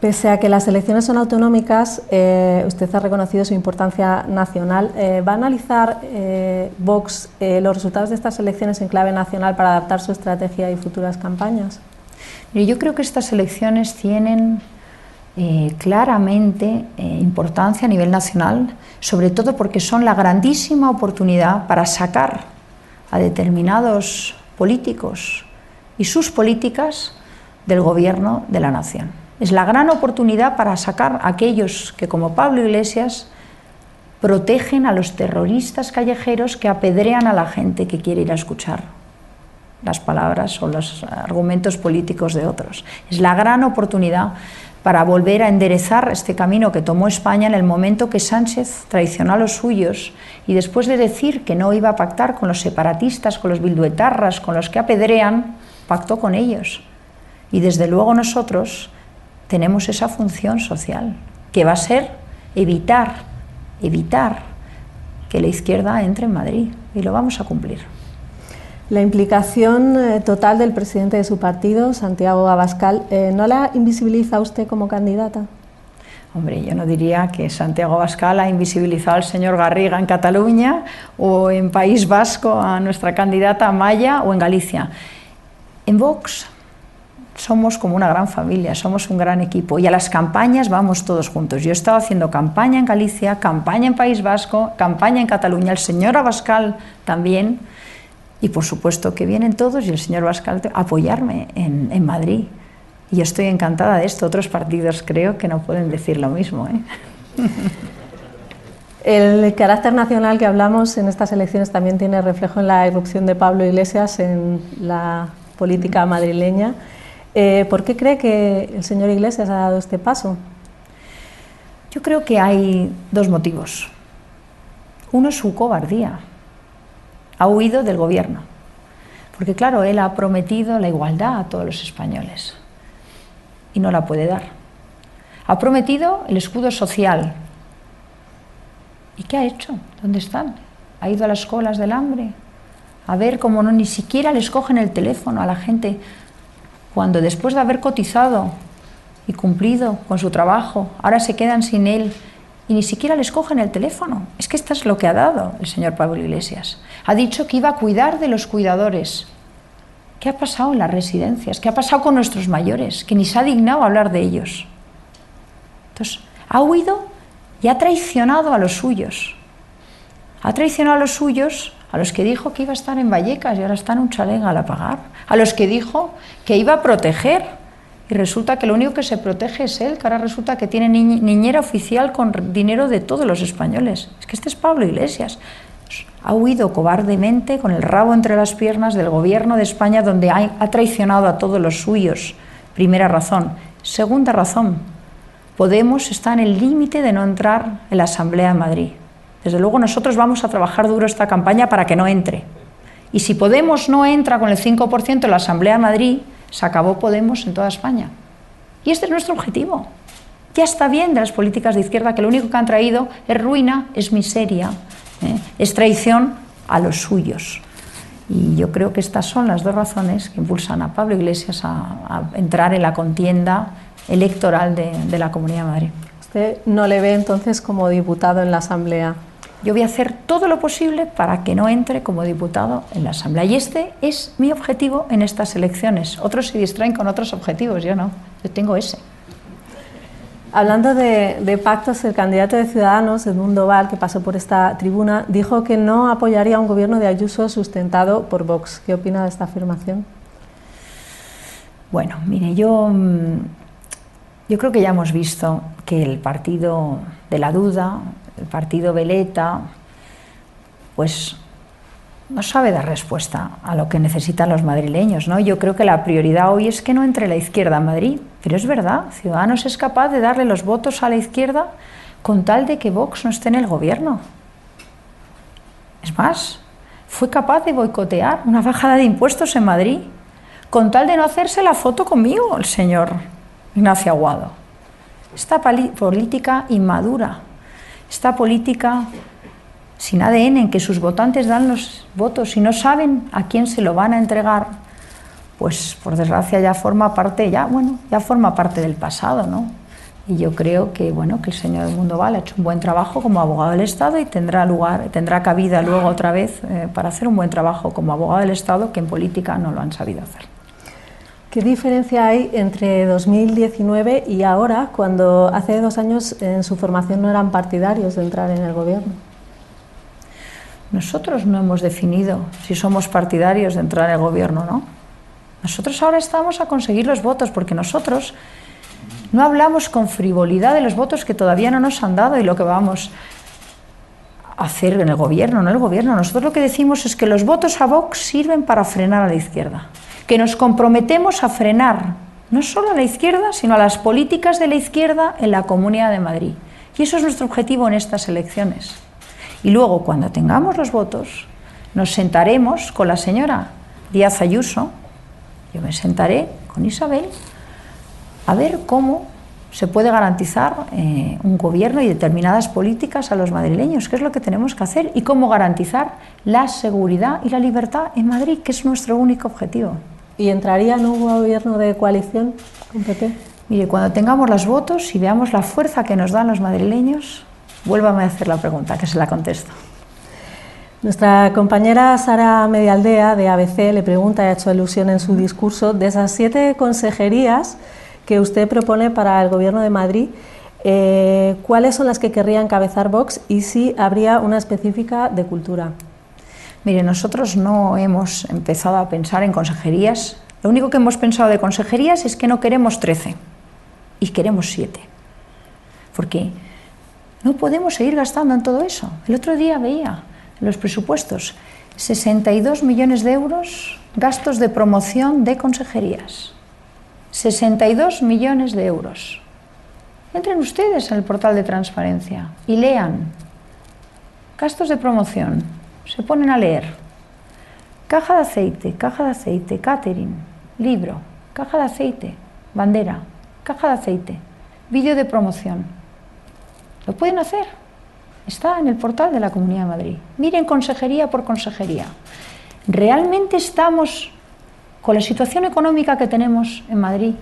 Pese a que las elecciones son autonómicas, eh, usted ha reconocido su importancia nacional. Eh, ¿Va a analizar eh, Vox los resultados de estas elecciones en clave nacional para adaptar su estrategia y futuras campañas? Yo creo que estas elecciones tienen claramente importancia a nivel nacional, sobre todo porque son la grandísima oportunidad para sacar a determinados políticos y sus políticas del gobierno de la nación. Es la gran oportunidad para sacar a aquellos que, como Pablo Iglesias, protegen a los terroristas callejeros que apedrean a la gente que quiere ir a escuchar las palabras o los argumentos políticos de otros. Es la gran oportunidad para volver a enderezar este camino que tomó España en el momento que Sánchez traicionó a los suyos y después de decir que no iba a pactar con los separatistas, con los bilduetarras, con los que apedrean, pactó con ellos. Y desde luego nosotros tenemos esa función social, que va a ser evitar, evitar que la izquierda entre en Madrid y lo vamos a cumplir. La implicación eh, total del presidente de su partido, Santiago Abascal, eh, ¿no la invisibiliza usted como candidata? Hombre, yo no diría que Santiago Abascal ha invisibilizado al señor Garriga en Cataluña o en País Vasco a nuestra candidata Maya o en Galicia. En Vox somos como una gran familia, somos un gran equipo y a las campañas vamos todos juntos. Yo he estado haciendo campaña en Galicia, campaña en País Vasco, campaña en Cataluña, el señor Abascal también y por supuesto que vienen todos y el señor Bascal a apoyarme en, en, Madrid. Y estoy encantada de esto. Otros partidos creo que no pueden decir lo mismo. ¿eh? El carácter nacional que hablamos en estas elecciones también tiene reflejo en la irrupción de Pablo Iglesias en la política madrileña. Eh, ¿Por qué cree que el señor Iglesias ha dado este paso? Yo creo que hay dos motivos. Uno es su cobardía ha huido del gobierno. Porque claro, él ha prometido la igualdad a todos los españoles y no la puede dar. Ha prometido el escudo social. ¿Y qué ha hecho? ¿Dónde están? Ha ido a las colas del hambre a ver cómo no ni siquiera les cogen el teléfono a la gente cuando después de haber cotizado y cumplido con su trabajo, ahora se quedan sin él y ni siquiera les cogen el teléfono. Es que esto es lo que ha dado el señor Pablo Iglesias. Ha dicho que iba a cuidar de los cuidadores. ¿Qué ha pasado en las residencias? ¿Qué ha pasado con nuestros mayores? Que ni se ha dignado hablar de ellos. Entonces, ha huido y ha traicionado a los suyos. Ha traicionado a los suyos, a los que dijo que iba a estar en Vallecas y ahora está en un chalet a la pagar. A los que dijo que iba a proteger y resulta que lo único que se protege es él, que ahora resulta que tiene niñera oficial con dinero de todos los españoles. Es que este es Pablo Iglesias. Ha huido cobardemente con el rabo entre las piernas del gobierno de España donde ha, traicionado a todos los suyos. Primera razón. Segunda razón. Podemos está en el límite de no entrar en la Asamblea de Madrid. Desde luego nosotros vamos a trabajar duro esta campaña para que no entre. Y si Podemos no entra con el 5% en la Asamblea de Madrid, se acabó Podemos en toda España. Y este es nuestro objetivo. Ya está bien de las políticas de izquierda que lo único que han traído es ruina, es miseria, ¿eh? es traición a los suyos. Y yo creo que estas son las dos razones que impulsan a Pablo Iglesias a, entrar en la contienda electoral de, la Comunidad de. ¿Usted no le ve entonces como diputado en la Asamblea? Yo voy a hacer todo lo posible para que no entre como diputado en la Asamblea. Y este es mi objetivo en estas elecciones. Otros se distraen con otros objetivos, yo no. Yo tengo ese. Hablando de, pactos, el candidato de Ciudadanos, Edmundo Val, que pasó por esta tribuna, dijo que no apoyaría un gobierno de Ayuso sustentado por Vox. ¿Qué opina de esta afirmación? Bueno, mire, yo, mm, yo creo que ya hemos visto que el partido de la duda, el partido Veleta, pues no sabe dar respuesta a lo que necesitan los madrileños. ¿no? Yo creo que la prioridad hoy es que no entre la izquierda a Madrid, pero es verdad, Ciudadanos es capaz de darle los votos a la izquierda con tal de que Vox no esté en el gobierno. Es más, fue capaz de boicotear una bajada de impuestos en Madrid con tal de no hacerse la foto conmigo el señor Ignacio Aguado. Esta política inmadura, esta política sin ADN, en que sus votantes dan los votos y no saben a quién se lo van a entregar, pues por desgracia ya forma parte, ya, bueno, ya forma parte del pasado, ¿no? Y yo creo que, bueno, que el señor Mundo Val ha hecho un buen trabajo como abogado del Estado y tendrá lugar, tendrá cabida luego otra vez eh, para hacer un buen trabajo como abogado del Estado que en política no lo han sabido hacer. ¿Qué diferencia hay entre 2019 y ahora, cuando hace dos años en su formación no eran partidarios de entrar en el gobierno? Nosotros no hemos definido si somos partidarios de entrar en el gobierno o no. Nosotros ahora estamos a conseguir los votos porque nosotros no hablamos con frivolidad de los votos que todavía no nos han dado y lo que vamos a hacer en el gobierno, no el gobierno. Nosotros lo que decimos es que los votos a Vox sirven para frenar a la izquierda, que nos comprometemos a frenar no solo a la izquierda, sino a las políticas de la izquierda en la Comunidad de Madrid. Y eso es nuestro objetivo en estas elecciones. Y luego, cuando tengamos los votos, nos sentaremos con la señora Díaz Ayuso, yo me sentaré con Isabel, a ver cómo se puede garantizar eh, un gobierno y determinadas políticas a los madrileños, qué es lo que tenemos que hacer y cómo garantizar la seguridad y la libertad en Madrid, que es nuestro único objetivo. ¿Y entraría en un gobierno de coalición con PP? Mire, cuando tengamos los votos y veamos la fuerza que nos dan los madrileños, Vuélvame a hacer la pregunta, que se la contesto. Nuestra compañera Sara Medialdea de ABC le pregunta, y ha hecho alusión en su discurso, de esas siete consejerías que usted propone para el Gobierno de Madrid, eh, ¿cuáles son las que querría encabezar Vox y si habría una específica de cultura? Mire, nosotros no hemos empezado a pensar en consejerías. Lo único que hemos pensado de consejerías es que no queremos 13 y queremos 7. ¿Por qué? No podemos seguir gastando en todo eso. El otro día veía los presupuestos 62 millones de euros gastos de promoción de consejerías. 62 millones de euros. Entren ustedes en el portal de transparencia y lean. Gastos de promoción. Se ponen a leer. Caja de aceite, caja de aceite, catering, libro, caja de aceite, bandera, caja de aceite, vídeo de promoción, lo pueden hacer. Está en el portal de la Comunidad de Madrid. Miren consejería por consejería. ¿Realmente estamos con la situación económica que tenemos en Madrid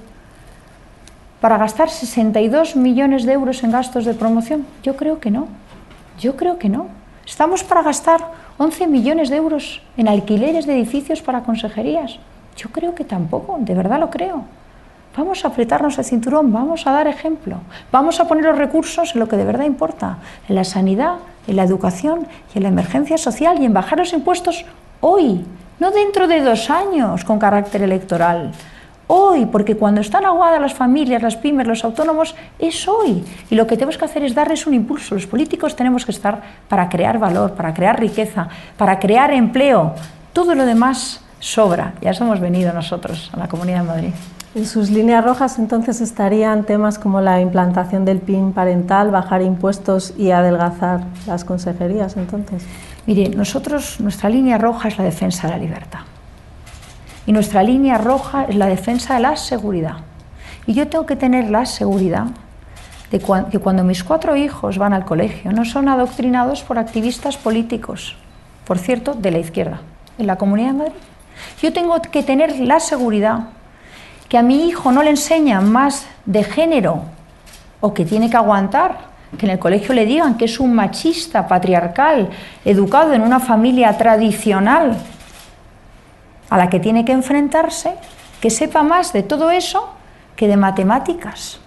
para gastar 62 millones de euros en gastos de promoción? Yo creo que no. Yo creo que no. Estamos para gastar 11 millones de euros en alquileres de edificios para consejerías. Yo creo que tampoco, de verdad lo creo. Vamos a apretarnos el cinturón, vamos a dar ejemplo, vamos a poner los recursos en lo que de verdad importa, en la sanidad, en la educación y en la emergencia social y en bajar los impuestos hoy, no dentro de dos años con carácter electoral. Hoy, porque cuando están aguadas las familias, las pymes, los autónomos, es hoy. Y lo que tenemos que hacer es darles un impulso. Los políticos tenemos que estar para crear valor, para crear riqueza, para crear empleo. Todo lo demás sobra. Ya hemos venido nosotros a la Comunidad de Madrid. En sus líneas rojas entonces estarían temas como la implantación del PIN parental, bajar impuestos y adelgazar las consejerías entonces. Mire, nosotros, nuestra línea roja es la defensa de la libertad. Y nuestra línea roja es la defensa de la seguridad. Y yo tengo que tener la seguridad de que cuando mis cuatro hijos van al colegio no son adoctrinados por activistas políticos, por cierto, de la izquierda, en la Comunidad de Madrid. Yo tengo que tener la seguridad que a mi hijo no le enseñan más de género o que tiene que aguantar que en el colegio le digan que es un machista patriarcal, educado en una familia tradicional a la que tiene que enfrentarse, que sepa más de todo eso que de matemáticas,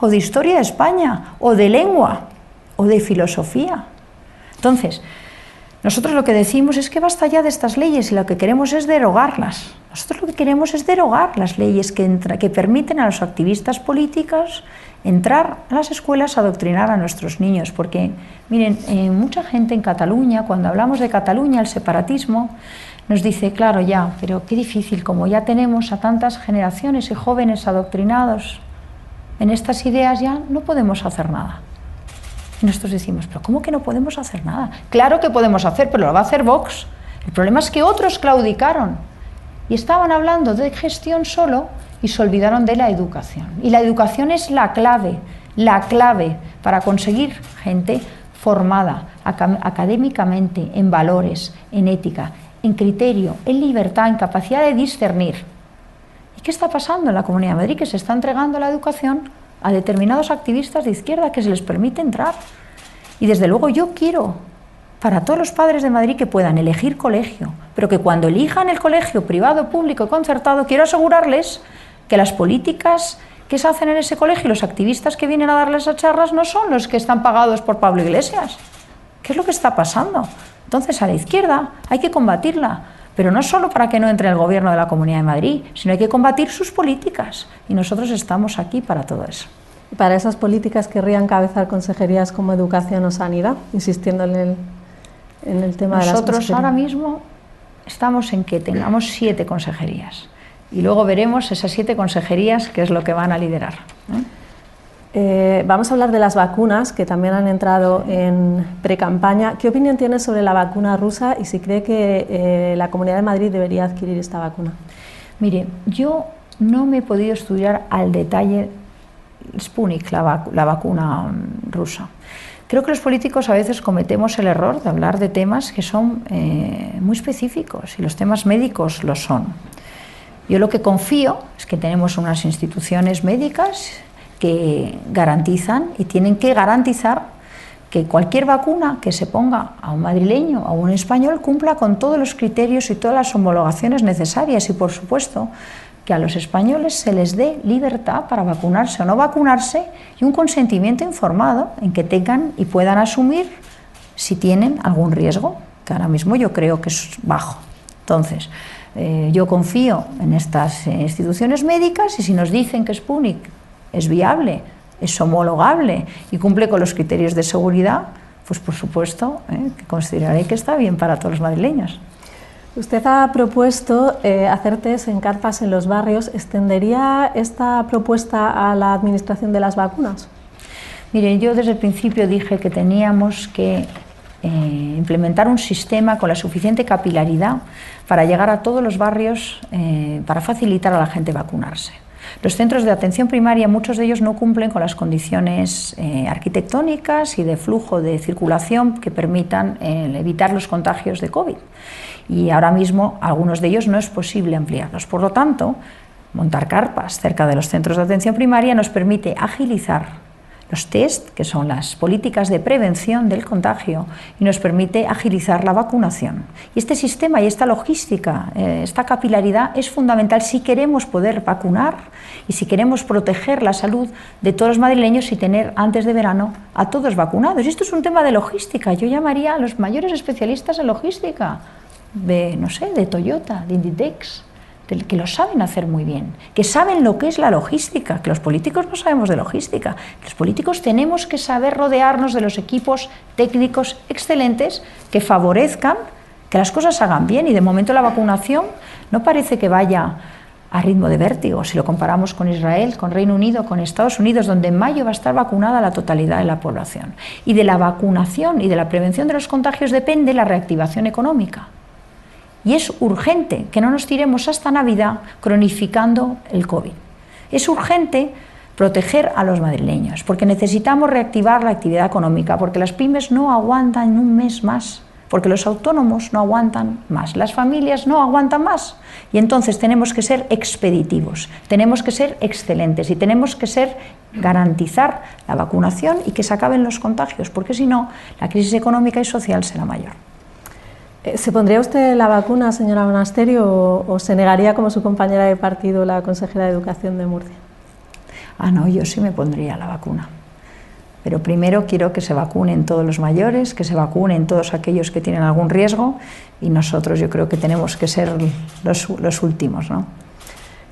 o de historia de España, o de lengua, o de filosofía. Entonces, nosotros lo que decimos es que basta ya de estas leyes y lo que queremos es derogarlas. Nosotros lo que queremos es derogar las leyes que, que permiten a los activistas políticos entrar a las escuelas a adoctrinar a nuestros niños, porque miren, eh, mucha gente en Cataluña, cuando hablamos de Cataluña, el separatismo, nos dice, claro, ya, pero qué difícil, como ya tenemos a tantas generaciones y jóvenes adoctrinados en estas ideas, ya no podemos hacer nada. Y nosotros decimos, pero ¿cómo que no podemos hacer nada? Claro que podemos hacer, pero lo va a hacer Vox. El problema es que otros claudicaron y estaban hablando de gestión solo y se olvidaron de la educación. Y la educación es la clave, la clave para conseguir gente formada académicamente en valores, en ética, en criterio, en libertad, en capacidad de discernir. ¿Y qué está pasando en la Comunidad de Madrid? Que se está entregando la educación a determinados activistas de izquierda que se les permite entrar. Y desde luego yo quiero para todos los padres de Madrid que puedan elegir colegio, pero que cuando elijan el colegio privado, público concertado, quiero asegurarles que las políticas que se hacen en ese colegio y los activistas que vienen a darles esas charlas no son los que están pagados por Pablo Iglesias. ¿Qué es lo que está pasando? Entonces, a la izquierda hay que combatirla, pero no solo para que no entre el gobierno de la Comunidad de Madrid, sino hay que combatir sus políticas. Y nosotros estamos aquí para todo eso. ¿Y para esas políticas querrían cabezar consejerías como educación o sanidad, insistiendo en el, en el tema nosotros de Nosotros ahora mismo estamos en que tengamos siete consejerías y luego veremos esas siete consejerías qué es lo que van a liderar. Eh, vamos a hablar de las vacunas que también han entrado en pre-campaña. ¿Qué opinión tiene sobre la vacuna rusa y si cree que eh, la Comunidad de Madrid debería adquirir esta vacuna? Mire, yo no me he podido estudiar al detalle Sputnik, la, la vacuna mm, rusa. Creo que los políticos a veces cometemos el error de hablar de temas que son eh, muy específicos y los temas médicos lo son. Yo lo que confío es que tenemos unas instituciones médicas que garantizan y tienen que garantizar que cualquier vacuna que se ponga a un madrileño o a un español cumpla con todos los criterios y todas las homologaciones necesarias y, por supuesto, que a los españoles se les dé libertad para vacunarse o no vacunarse y un consentimiento informado en que tengan y puedan asumir si tienen algún riesgo, que ahora mismo yo creo que es bajo. Entonces, eh, yo confío en estas instituciones médicas y si nos dicen que Sputnik es viable, es homologable y cumple con los criterios de seguridad, pues por supuesto eh, que consideraré que está bien para todos los madrileños. Usted ha propuesto eh, hacer test en carpas en los barrios. ¿Extendería esta propuesta a la administración de las vacunas? Miren, yo desde el principio dije que teníamos que eh, implementar un sistema con la suficiente capilaridad para llegar a todos los barrios, eh, para facilitar a la gente vacunarse. Los centros de atención primaria, muchos de ellos no cumplen con las condiciones eh, arquitectónicas y de flujo de circulación que permitan evitar los contagios de COVID. Y ahora mismo algunos de ellos no es posible ampliarlos. Por lo tanto, montar carpas cerca de los centros de atención primaria nos permite agilizar los test, que son las políticas de prevención del contagio, y nos permite agilizar la vacunación. Y este sistema y esta logística, eh, esta capilaridad es fundamental si queremos poder vacunar y si queremos proteger la salud de todos los madrileños y tener antes de verano a todos vacunados. Y esto es un tema de logística. Yo llamaría a los mayores especialistas en logística, de, no sé, de Toyota, de Inditex, que lo saben hacer muy bien, que saben lo que es la logística, que los políticos no sabemos de logística. Los políticos tenemos que saber rodearnos de los equipos técnicos excelentes que favorezcan que las cosas hagan bien y de momento la vacunación no parece que vaya a ritmo de vértigo. Si lo comparamos con Israel, con Reino Unido, con Estados Unidos, donde en mayo va a estar vacunada la totalidad de la población. Y de la vacunación y de la prevención de los contagios depende la reactivación económica. Y es urgente que no nos tiremos hasta Navidad cronificando el COVID. Es urgente proteger a los madrileños, porque necesitamos reactivar la actividad económica, porque las pymes no aguantan un mes más porque los autónomos no aguantan más, las familias no aguantan más. Y entonces tenemos que ser expeditivos, tenemos que ser excelentes y tenemos que ser garantizar la vacunación y que se acaben los contagios, porque si no, la crisis económica y social será mayor. Eh, ¿Se pondría usted la vacuna, señora Monasterio, o, o se negaría como su compañera de partido, la consejera de Educación de Murcia? Ah, no, yo sí me pondría la vacuna. Pero primero quiero que se vacunen todos los mayores, que se vacunen todos aquellos que tienen algún riesgo y nosotros yo creo que tenemos que ser los, últimos. ¿no?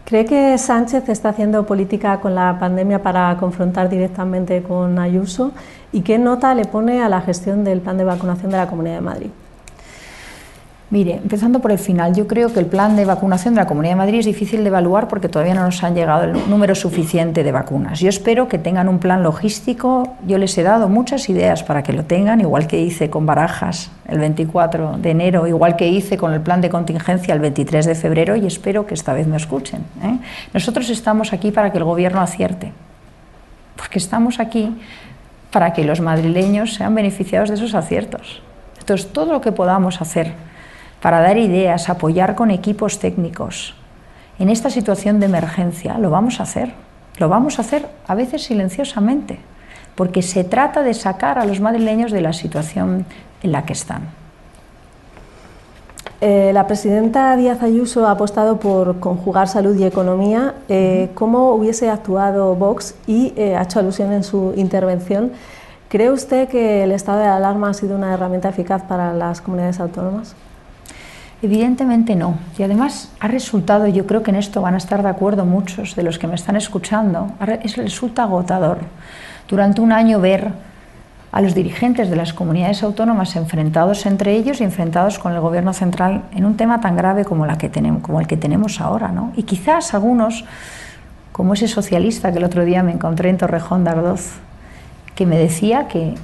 ¿Cree que Sánchez está haciendo política con la pandemia para confrontar directamente con Ayuso? ¿Y qué nota le pone a la gestión del plan de vacunación de la Comunidad de Madrid? Mire, empezando por el final, yo creo que el plan de vacunación de la Comunidad de Madrid es difícil de evaluar porque todavía no nos han llegado el número suficiente de vacunas. Yo espero que tengan un plan logístico. Yo les he dado muchas ideas para que lo tengan, igual que hice con Barajas el 24 de enero, igual que hice con el plan de contingencia el 23 de febrero y espero que esta vez me escuchen. ¿eh? Nosotros estamos aquí para que el Gobierno acierte, porque estamos aquí para que los madrileños sean beneficiados de esos aciertos. Entonces, todo lo que podamos hacer para dar ideas, apoyar con equipos técnicos. En esta situación de emergencia lo vamos a hacer, lo vamos a hacer a veces silenciosamente, porque se trata de sacar a los madrileños de la situación en la que están. Eh, la presidenta Díaz Ayuso ha apostado por conjugar salud y economía. Eh, ¿Cómo hubiese actuado Vox? Y eh, ha hecho alusión en su intervención. ¿Cree usted que el estado de alarma ha sido una herramienta eficaz para las comunidades autónomas? Evidentemente no. Y además ha resultado, yo creo que en esto van a estar de acuerdo muchos de los que me están escuchando, es, resulta agotador durante un año ver a los dirigentes de las comunidades autónomas enfrentados entre ellos y enfrentados con el gobierno central en un tema tan grave como el que tenemos ahora. ¿no? Y quizás algunos, como ese socialista que el otro día me encontré en Torrejón de Ardoz, que me decía que,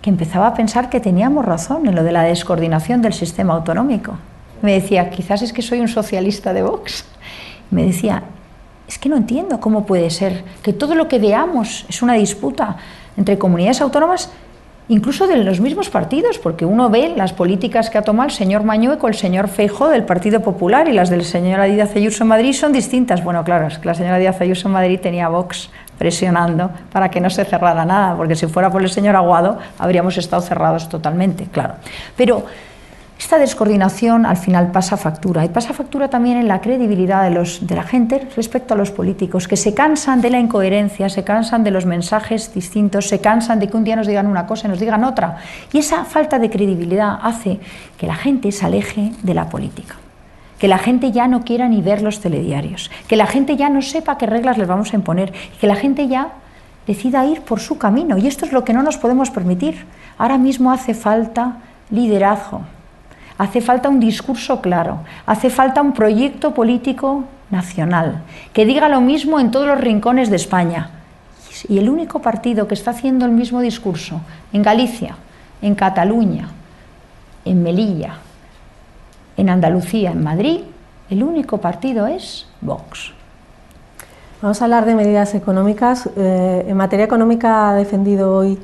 que empezaba a pensar que teníamos razón en lo de la descoordinación del sistema autonómico me decía, quizás es que soy un socialista de Vox. Me decía, es que no entiendo cómo puede ser que todo lo que veamos es una disputa entre comunidades autónomas, incluso de los mismos partidos, porque uno ve las políticas que ha tomado el señor Mañueco, el señor Feijóo del Partido Popular y las del señor Díaz Ayuso en Madrid son distintas. Bueno, claro, es que la señora Díaz Ayuso en Madrid tenía Vox presionando para que no se cerrara nada, porque si fuera por el señor Aguado habríamos estado cerrados totalmente, claro. Pero esta descoordinación al final pasa factura y pasa factura también en la credibilidad de, los, de la gente respecto a los políticos, que se cansan de la incoherencia, se cansan de los mensajes distintos, se cansan de que un día nos digan una cosa y nos digan otra. Y esa falta de credibilidad hace que la gente se aleje de la política que la gente ya no quiera ni ver los telediarios, que la gente ya no sepa qué reglas les vamos a imponer, que la gente ya decida ir por su camino. Y esto es lo que no nos podemos permitir. Ahora mismo hace falta liderazgo, Hace falta un discurso claro, hace falta un proyecto político nacional que diga lo mismo en todos los rincones de España. Y el único partido que está haciendo el mismo discurso en Galicia, en Cataluña, en Melilla, en Andalucía, en Madrid, el único partido es Vox. Vamos a hablar de medidas económicas. Eh, en materia económica ha defendido hoy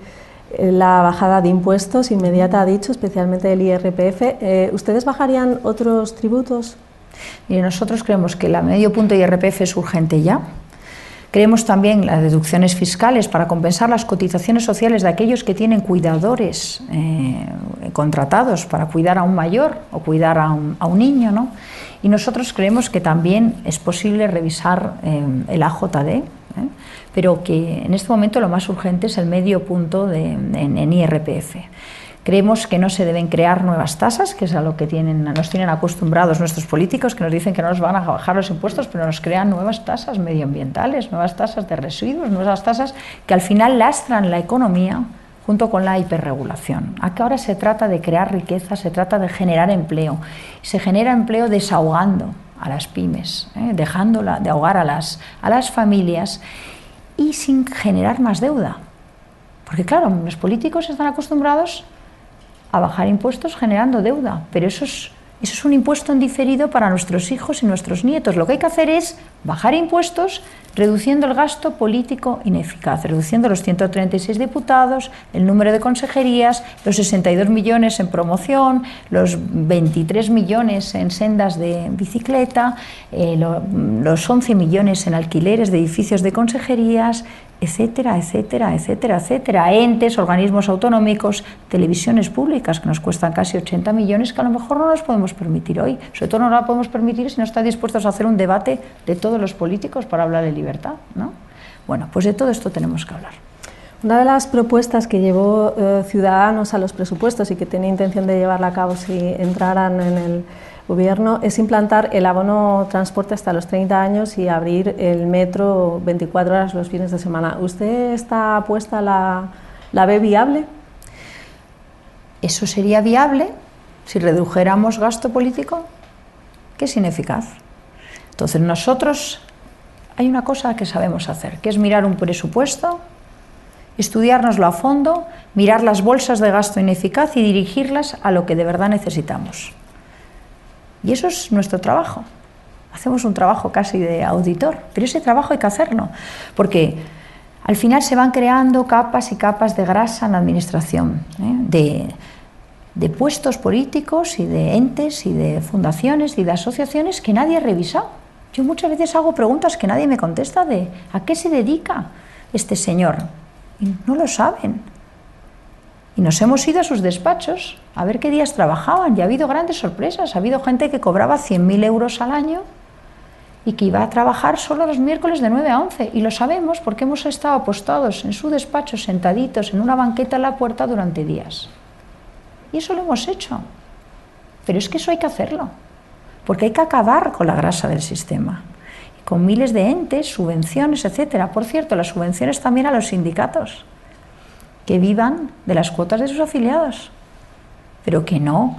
la bajada de impuestos inmediata, ha dicho, especialmente el IRPF. Eh, ¿Ustedes bajarían otros tributos? y nosotros creemos que la medio punto IRPF es urgente ya. Creemos también las deducciones fiscales para compensar las cotizaciones sociales de aquellos que tienen cuidadores eh, contratados para cuidar a un mayor o cuidar a un, niño. ¿no? Y nosotros creemos que también es posible revisar eh, el AJD pero que en este momento lo más urgente es el medio punto de, en, IRPF. Creemos que no se deben crear nuevas tasas, que es a lo que tienen, nos tienen acostumbrados nuestros políticos, que nos dicen que no nos van a bajar los impuestos, pero nos crean nuevas tasas medioambientales, nuevas tasas de residuos, nuevas tasas que al final lastran la economía junto con la hiperregulación. Aquí ahora se trata de crear riqueza, se trata de generar empleo. Se genera empleo desahogando a las pymes, ¿eh? dejándola de ahogar a las, a las familias y sin generar más deuda. Porque claro, los políticos están acostumbrados a bajar impuestos generando deuda, pero eso es, eso es un impuesto en diferido para nuestros hijos y nuestros nietos. Lo que hay que hacer es bajar impuestos reduciendo el gasto político ineficaz, reduciendo los 136 diputados, el número de consejerías, los 62 millones en promoción, los 23 millones en sendas de bicicleta, eh, los 11 millones en alquileres de edificios de consejerías, etcétera, etcétera, etcétera, etcétera. Entes, organismos autonómicos, televisiones públicas que nos cuestan casi 80 millones que a lo mejor no nos podemos permitir hoy. Sobre todo no la podemos permitir si no está dispuestos a hacer un debate de todos los políticos para hablar de libertad. ¿no? Bueno, pues de todo esto tenemos que hablar. Una de las propuestas que llevó eh, Ciudadanos a los presupuestos y que tenía intención de llevarla a cabo si entraran en el Gobierno es implantar el abono transporte hasta los 30 años y abrir el metro 24 horas los fines de semana. ¿Usted esta apuesta la, la ve viable? Eso sería viable si redujéramos gasto político, que es ineficaz. Entonces nosotros hay una cosa que sabemos hacer, que es mirar un presupuesto, estudiárnoslo a fondo, mirar las bolsas de gasto ineficaz y dirigirlas a lo que de verdad necesitamos. Y eso es nuestro trabajo. Hacemos un trabajo casi de auditor, pero ese trabajo hay que hacerlo, porque al final se van creando capas y capas de grasa en la administración, ¿eh? de, de puestos políticos y de entes y de fundaciones y de asociaciones que nadie ha revisado. Yo muchas veces hago preguntas que nadie me contesta de ¿a qué se dedica este señor? Y no lo saben. Y nos hemos ido a sus despachos a ver qué días trabajaban y ha habido grandes sorpresas. Ha habido gente que cobraba 100.000 euros al año y que iba a trabajar solo los miércoles de 9 a 11. Y lo sabemos porque hemos estado apostados en su despacho, sentaditos en una banqueta en la puerta durante días. Y eso lo hemos hecho. Pero es que eso hay que hacerlo, porque hay que acabar con la grasa del sistema. Con miles de entes, subvenciones, etcétera. Por cierto, las subvenciones también a los sindicatos que vivan de las cuotas de sus afiliados, pero que no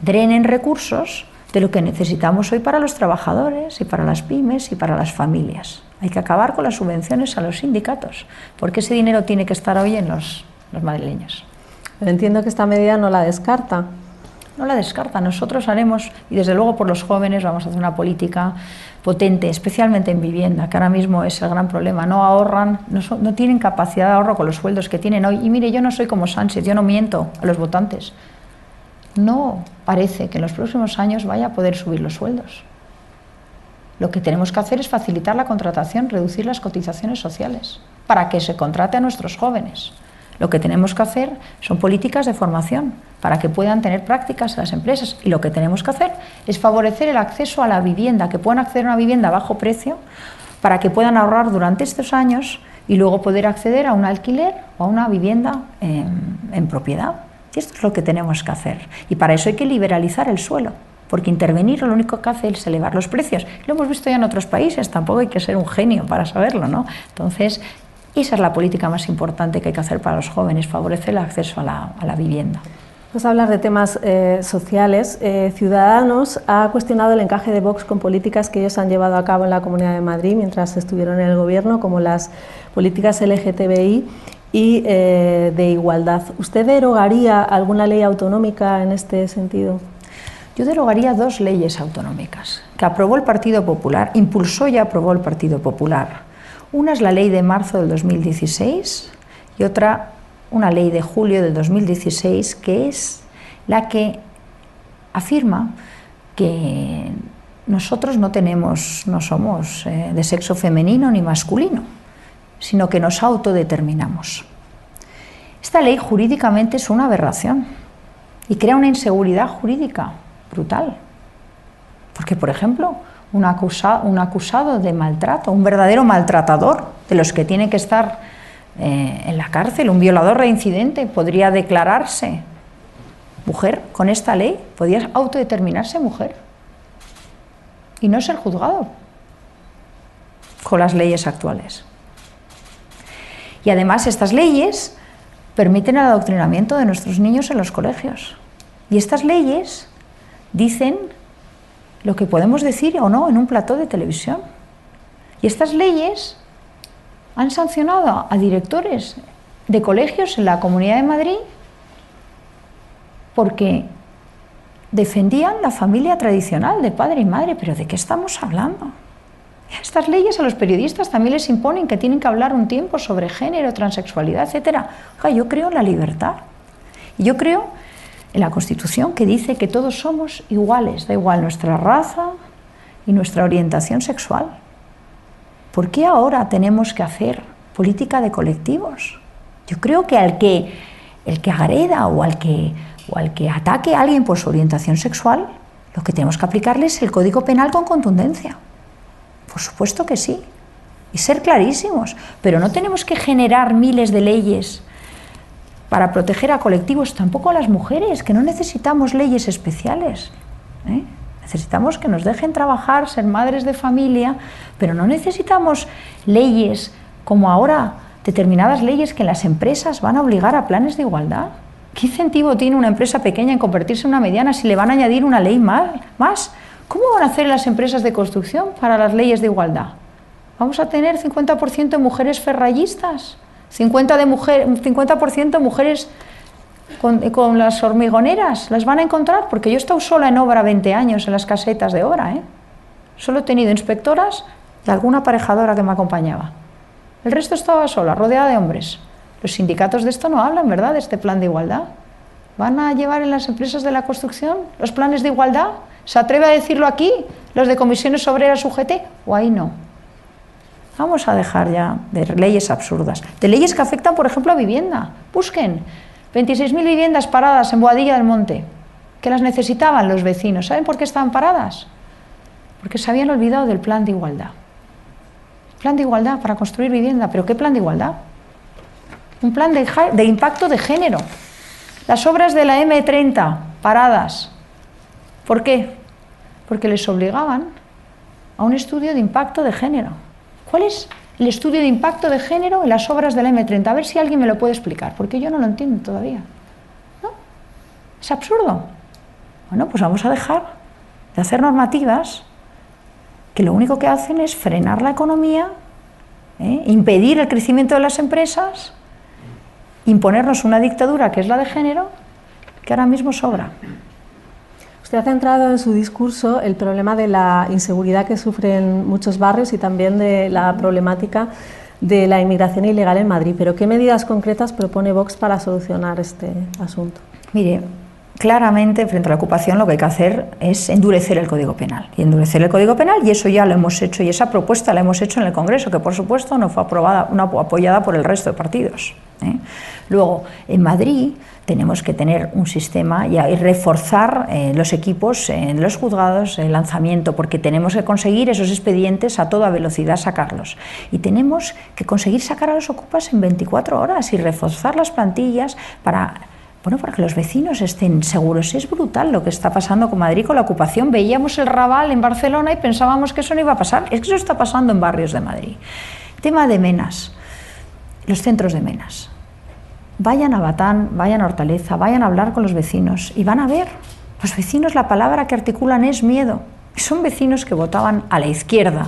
drenen recursos de lo que necesitamos hoy para los trabajadores y para las pymes y para las familias. Hay que acabar con las subvenciones a los sindicatos, porque ese dinero tiene que estar hoy en los, los madrileños. Entiendo que esta medida no la descarta no la descarta. Nosotros haremos, y desde luego por los jóvenes vamos a hacer una política potente, especialmente en vivienda, que ahora mismo es el gran problema. No ahorran, no, tienen capacidad de ahorro con los sueldos que tienen hoy. Y mire, yo no soy como Sánchez, yo no miento a los votantes. No parece que en los próximos años vaya a poder subir los sueldos. Lo que tenemos que hacer es facilitar la contratación, reducir las cotizaciones sociales, para que se contrate a nuestros jóvenes. Lo que tenemos que hacer son políticas de formación para que puedan tener prácticas en las empresas. Y lo que tenemos que hacer es favorecer el acceso a la vivienda, que puedan acceder a una vivienda a bajo precio para que puedan ahorrar durante estos años y luego poder acceder a un alquiler o a una vivienda en, propiedad. Y esto es lo que tenemos que hacer. Y para eso hay que liberalizar el suelo porque intervenir lo único que hace es elevar los precios. Lo hemos visto ya en otros países, tampoco hay que ser un genio para saberlo, ¿no? Entonces, esa es la política más importante que hay que hacer para los jóvenes, favorecer el acceso a la, vivienda. Vamos a hablar de temas eh, sociales. Eh, Ciudadanos ha cuestionado el encaje de Vox con políticas que ellos han llevado a cabo en la Comunidad de Madrid mientras estuvieron en el Gobierno, como las políticas LGTBI y eh, de igualdad. ¿Usted derogaría alguna ley autonómica en este sentido? Yo derogaría dos leyes autonómicas que aprobó el Partido Popular, impulsó y aprobó el Partido Popular una es la ley de marzo del 2016 y otra una ley de julio del 2016 que es la que afirma que nosotros no tenemos, no somos eh, de sexo femenino ni masculino, sino que nos autodeterminamos. Esta ley jurídicamente es una aberración y crea una inseguridad jurídica brutal. Porque, por ejemplo, un acusado, un acusado de maltrato, un verdadero maltratador, de los que tiene que estar eh, en la cárcel, un violador reincidente, podría declararse mujer con esta ley, podría autodeterminarse mujer y no ser juzgado con las leyes actuales. Y además estas leyes permiten el adoctrinamiento de nuestros niños en los colegios. Y estas leyes dicen lo que podemos decir o no en un plató de televisión. Y estas leyes han sancionado a directores de colegios en la Comunidad de Madrid porque defendían la familia tradicional de padre y madre. ¿Pero de qué estamos hablando? Estas leyes a los periodistas también les imponen que tienen que hablar un tiempo sobre género, transexualidad, etc. yo creo en la libertad. Yo creo en la Constitución que dice que todos somos iguales, da igual nuestra raza y nuestra orientación sexual. ¿Por qué ahora tenemos que hacer política de colectivos? Yo creo que al que el que agreda o al que, o al que ataque a alguien por su orientación sexual, lo que tenemos que aplicarle es el Código Penal con contundencia. Por supuesto que sí. Y ser clarísimos. Pero no tenemos que generar miles de leyes para proteger a colectivos, tampoco a las mujeres, que no necesitamos leyes especiales. ¿eh? Necesitamos que nos dejen trabajar, ser madres de familia, pero no necesitamos leyes como ahora, determinadas leyes que las empresas van a obligar a planes de igualdad. ¿Qué incentivo tiene una empresa pequeña en convertirse en una mediana si le van a añadir una ley más? ¿Cómo van a hacer las empresas de construcción para las leyes de igualdad? ¿Vamos a tener 50% de mujeres ferrallistas? 50%, de mujer, 50 mujeres con, las hormigoneras, las van a encontrar, porque yo he estado sola en obra 20 años en las casetas de obra, ¿eh? Solo he tenido inspectoras y alguna aparejadora que me acompañaba. El resto estaba sola, rodeada de hombres. Los sindicatos de esto no hablan, ¿verdad?, de este plan de igualdad. ¿Van a llevar en las empresas de la construcción los planes de igualdad? ¿Se atreve a decirlo aquí, los de comisiones obreras UGT? ¿O ahí no? Vamos a dejar ya de leyes absurdas, de leyes que afectan, por ejemplo, a vivienda. Busquen 26.000 viviendas paradas en Boadilla del Monte, que las necesitaban los vecinos. ¿Saben por qué estaban paradas? Porque se habían olvidado del plan de igualdad. Plan de igualdad para construir vivienda, pero ¿qué plan de igualdad? Un plan de, impacto de género. Las obras de la M30 paradas. ¿Por qué? Porque les obligaban a un estudio de impacto de género. ¿Cuál es el estudio de impacto de género en las obras de la M30? A ver si alguien me lo puede explicar, porque yo no lo entiendo todavía. ¿No? Es absurdo. Bueno, pues vamos a dejar de hacer normativas que lo único que hacen es frenar la economía, ¿eh? impedir el crecimiento de las empresas, imponernos una dictadura que es la de género, que ahora mismo sobra. Usted ha centrado en su discurso el problema de la inseguridad que sufren muchos barrios y también de la problemática de la inmigración ilegal en Madrid. Pero ¿qué medidas concretas propone Vox para solucionar este asunto? Mire, claramente frente a la ocupación lo que hay que hacer es endurecer el Código Penal. Y endurecer el Código Penal, y eso ya lo hemos hecho, y esa propuesta la hemos hecho en el Congreso, que por supuesto no fue aprobada, no apoyada por el resto de partidos. ¿Eh? Luego, en Madrid tenemos que tener un sistema y, reforzar eh, los equipos en los juzgados, el lanzamiento, porque tenemos que conseguir esos expedientes a toda velocidad sacarlos. Y tenemos que conseguir sacar a los ocupas en 24 horas y reforzar las plantillas para bueno, para que los vecinos estén seguros. Es brutal lo que está pasando con Madrid con la ocupación. Veíamos el Raval en Barcelona y pensábamos que eso no iba a pasar. Es que eso está pasando en barrios de Madrid. Tema de menas, los centros de menas vayan a Batán, vayan a Hortaleza, vayan a hablar con los vecinos y van a ver. Los vecinos la palabra que articulan es miedo. Son vecinos que votaban a la izquierda.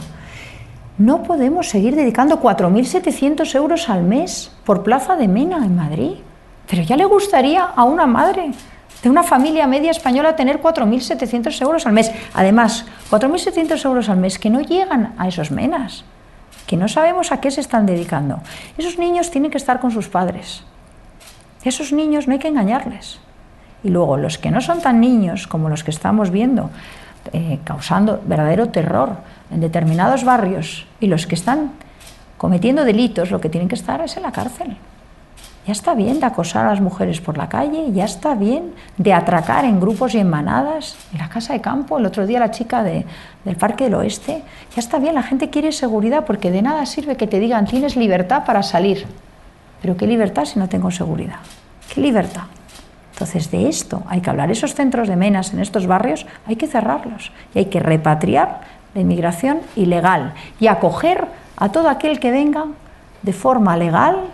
No podemos seguir dedicando 4.700 euros al mes por Plaza de Mena en Madrid. Pero ya le gustaría a una madre de una familia media española tener 4.700 euros al mes. Además, 4.700 euros al mes que no llegan a esos menas, que no sabemos a qué se están dedicando. Esos niños tienen que estar con sus padres. Esos niños no hay que engañarles. Y luego los que no son tan niños como los que estamos viendo, eh, causando verdadero terror en determinados barrios, y los que están cometiendo delitos, lo que tienen que estar es en la cárcel. Ya está bien de acosar a las mujeres por la calle, ya está bien de atracar en grupos y en manadas, en la casa de campo, el otro día la chica del Parque del Oeste, ya está bien, la gente quiere seguridad porque de nada sirve que te digan tienes libertad para salir. Pero ¿qué libertad si no tengo seguridad? ¿Qué libertad? Entonces de esto hay que hablar. Esos centros de menas en estos barrios hay que cerrarlos y hay que repatriar la inmigración ilegal y acoger a todo aquel que venga de forma legal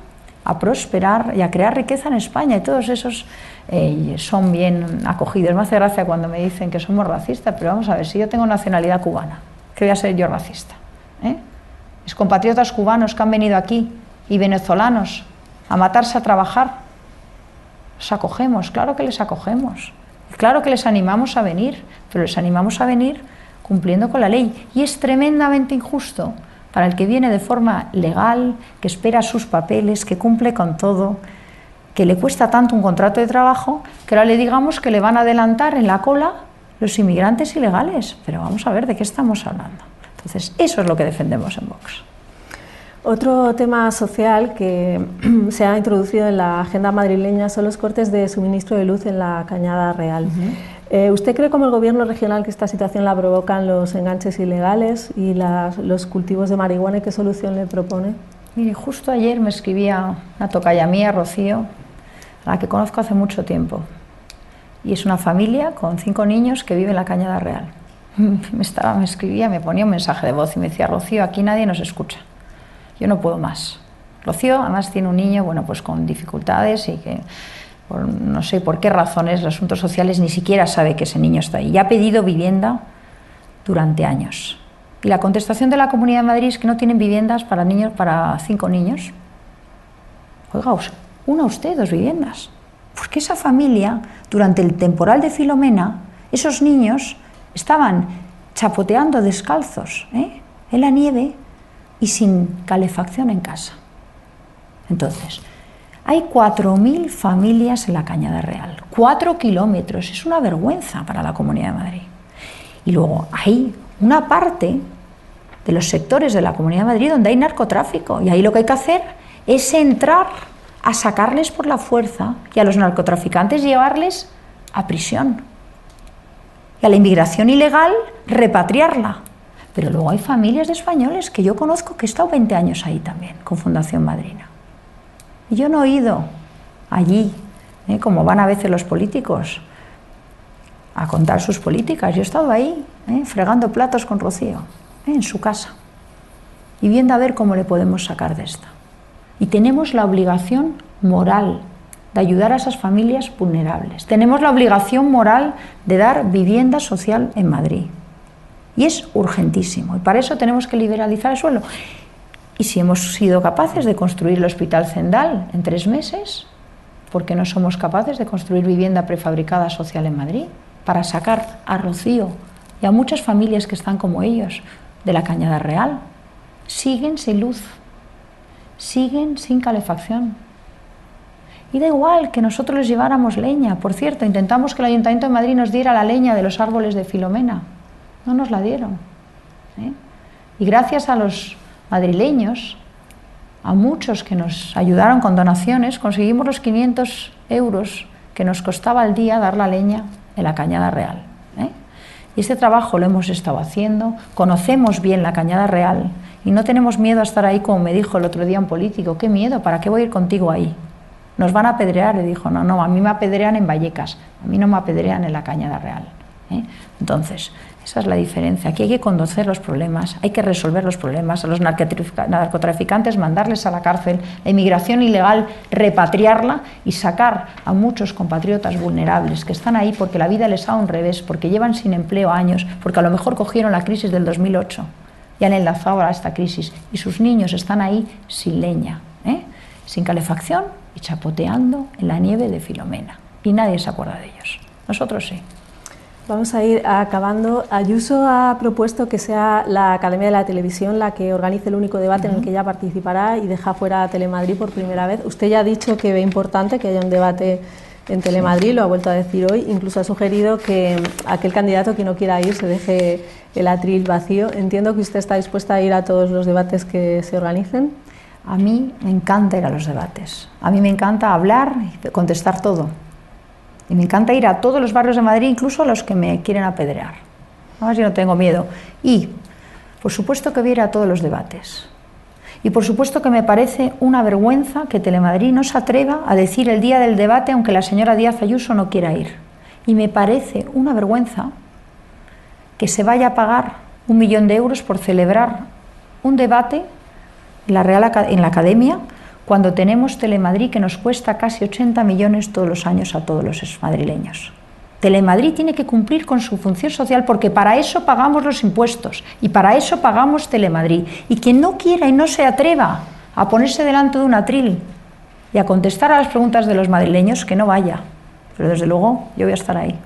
a prosperar y a crear riqueza en España. Y todos esos eh, son bien acogidos. Me hace gracia cuando me dicen que somos racistas, pero vamos a ver, si yo tengo nacionalidad cubana, ¿qué voy a ser yo racista? ¿Eh? Mis compatriotas cubanos que han venido aquí y venezolanos a matarse a trabajar, los acogemos, claro que les acogemos. Claro que les animamos a venir, pero les animamos a venir cumpliendo con la ley. Y es tremendamente injusto para el que viene de forma legal, que espera sus papeles, que cumple con todo, que le cuesta tanto un contrato de trabajo, que ahora le digamos que le van a adelantar en la cola los inmigrantes ilegales. Pero vamos a ver de qué estamos hablando. Entonces, eso es lo que defendemos en Vox. Otro tema social que se ha introducido en la agenda madrileña son los cortes de suministro de luz en la Cañada Real. Eh, ¿Usted cree como el gobierno regional que esta situación la provocan los enganches ilegales y los cultivos de marihuana y qué solución le propone? Mire, justo ayer me escribía una tocaya mía, Rocío, a la que conozco hace mucho tiempo. Y es una familia con cinco niños que vive en la Cañada Real. Me, estaba, me escribía, me ponía un mensaje de voz y me decía, Rocío, aquí nadie nos escucha. Yo no puedo más. Rocío además tiene un niño, bueno, pues con dificultades y que no sé por qué razones, los asuntos sociales ni siquiera sabe que ese niño está ahí. Y ha pedido vivienda durante años. Y la contestación de la Comunidad de Madrid es que no tienen viviendas para niños, para cinco niños. Oiga, una usted dos viviendas. Porque esa familia, durante el temporal de Filomena, esos niños estaban chapoteando descalzos ¿eh? en la nieve y sin calefacción en casa. Entonces, hay 4.000 familias en la Cañada Real, 4 kilómetros, es una vergüenza para la Comunidad de Madrid. Y luego hay una parte de los sectores de la Comunidad de Madrid donde hay narcotráfico y ahí lo que hay que hacer es entrar a sacarles por la fuerza y a los narcotraficantes llevarles a prisión. Y a la inmigración ilegal repatriarla. Pero luego hay familias de españoles que yo conozco que he estado 20 años ahí también, con Fundación Madrina. Yo no he ido allí, ¿eh? como van a veces los políticos, a contar sus políticas. Yo he estado ahí, ¿eh? fregando platos con Rocío, ¿eh? en su casa, y viendo a ver cómo le podemos sacar de esta. Y tenemos la obligación moral de ayudar a esas familias vulnerables. Tenemos la obligación moral de dar vivienda social en Madrid. Y es urgentísimo. Y para eso tenemos que liberalizar el suelo. Y si hemos sido capaces de construir el Hospital Zendal en tres meses, ¿por qué no somos capaces de construir vivienda prefabricada social en Madrid para sacar a Rocío y a muchas familias que están como ellos de la Cañada Real? Siguen sin luz, siguen sin calefacción. Y da igual que nosotros les lleváramos leña. Por cierto, intentamos que el Ayuntamiento de Madrid nos diera la leña de los árboles de Filomena. No nos la dieron. ¿eh? Y gracias a los madrileños, a muchos que nos ayudaron con donaciones, conseguimos los 500 euros que nos costaba al día dar la leña en la Cañada Real. ¿eh? Y este trabajo lo hemos estado haciendo, conocemos bien la Cañada Real y no tenemos miedo a estar ahí, como me dijo el otro día un político, ¿qué miedo? ¿Para qué voy a ir contigo ahí? Nos van a apedrear, le dijo, no, no, a mí me apedrean en Vallecas, a mí no me apedrean en la Cañada Real. ¿eh? Entonces, esa es la diferencia. Aquí hay que conocer los problemas, hay que resolver los problemas, a los narcotraficantes mandarles a la cárcel, la inmigración ilegal repatriarla y sacar a muchos compatriotas vulnerables que están ahí porque la vida les ha un revés, porque llevan sin empleo años, porque a lo mejor cogieron la crisis del 2008 y han enlazado a esta crisis y sus niños están ahí sin leña, ¿eh? sin calefacción y chapoteando en la nieve de Filomena. Y nadie se acuerda de ellos. Nosotros sí. Vamos a ir acabando. Ayuso ha propuesto que sea la Academia de la Televisión la que organice el único debate en el que ella participará y deja fuera a Telemadrid por primera vez. Usted ya ha dicho que ve importante que haya un debate en Telemadrid, lo ha vuelto a decir hoy, incluso ha sugerido que aquel candidato que no quiera ir se deje el atril vacío. Entiendo que usted está dispuesta a ir a todos los debates que se organicen. A mí me encanta ir a los debates. A mí me encanta hablar y contestar todo. Y me encanta ir a todos los barrios de Madrid, incluso a los que me quieren apedrear. ver yo no tengo miedo. Y, por supuesto que voy a ir a todos los debates. Y por supuesto que me parece una vergüenza que Telemadrid no se atreva a decir el día del debate aunque la señora Díaz Ayuso no quiera ir. Y me parece una vergüenza que se vaya a pagar un millón de euros por celebrar un debate en la Academia cuando tenemos Telemadrid que nos cuesta casi 80 millones todos los años a todos los madrileños. Telemadrid tiene que cumplir con su función social porque para eso pagamos los impuestos y para eso pagamos Telemadrid. Y quien no quiera y no se atreva a ponerse delante de un atril y a contestar a las preguntas de los madrileños, que no vaya. Pero desde luego yo voy a estar ahí.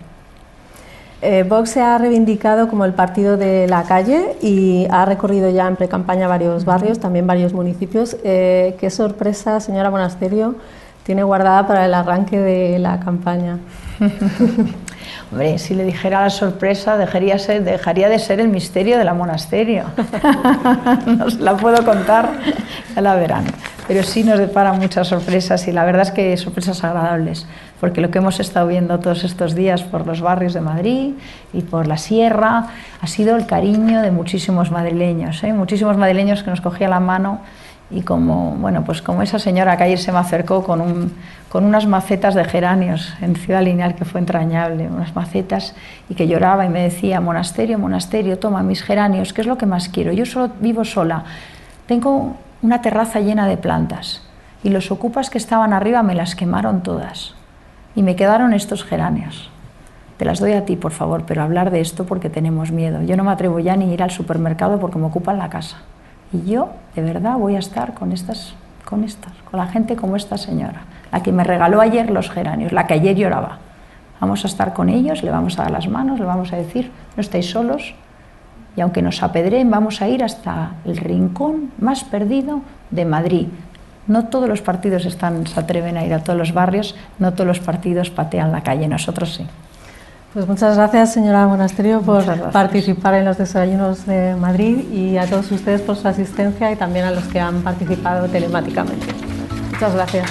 Eh, Vox se ha reivindicado como el partido de la calle y ha recorrido ya en pre-campaña varios barrios, también varios municipios. Eh, ¿Qué sorpresa, señora Monasterio, tiene guardada para el arranque de la campaña? Hombre, si le dijera la sorpresa, dejaría, de ser el misterio de la monasterio. no se la puedo contar, ya la verán. Pero sí nos deparan muchas sorpresas y la verdad es que sorpresas agradables, porque lo que hemos estado viendo todos estos días por los barrios de Madrid y por la sierra ha sido el cariño de muchísimos madrileños, ¿eh? muchísimos madrileños que nos cogían la mano y como, bueno, pues como esa señora que ayer se me acercó con, un, con unas macetas de geranios en Ciudad Lineal, que fue entrañable, unas macetas, y que lloraba y me decía, monasterio, monasterio, toma mis geranios, ¿qué es lo que más quiero? Yo solo vivo sola, tengo una terraza llena de plantas, y los ocupas que estaban arriba me las quemaron todas, y me quedaron estos geranios. Te las doy a ti, por favor, pero hablar de esto porque tenemos miedo. Yo no me atrevo ya ni ir al supermercado porque me ocupan la casa. Y yo, de verdad, voy a estar con estas, con estas, con la gente como esta señora, la que me regaló ayer los geranios, la que ayer lloraba. Vamos a estar con ellos, le vamos a dar las manos, le vamos a decir, no estáis solos, y aunque nos apedreen, vamos a ir hasta el rincón más perdido de Madrid. No todos los partidos están, se atreven a ir a todos los barrios, no todos los partidos patean la calle, nosotros sí. Pues muchas gracias, señora Monasterio, por participar en los desayunos de Madrid y a todos ustedes por su asistencia y también a los que han participado telemáticamente. Muchas gracias.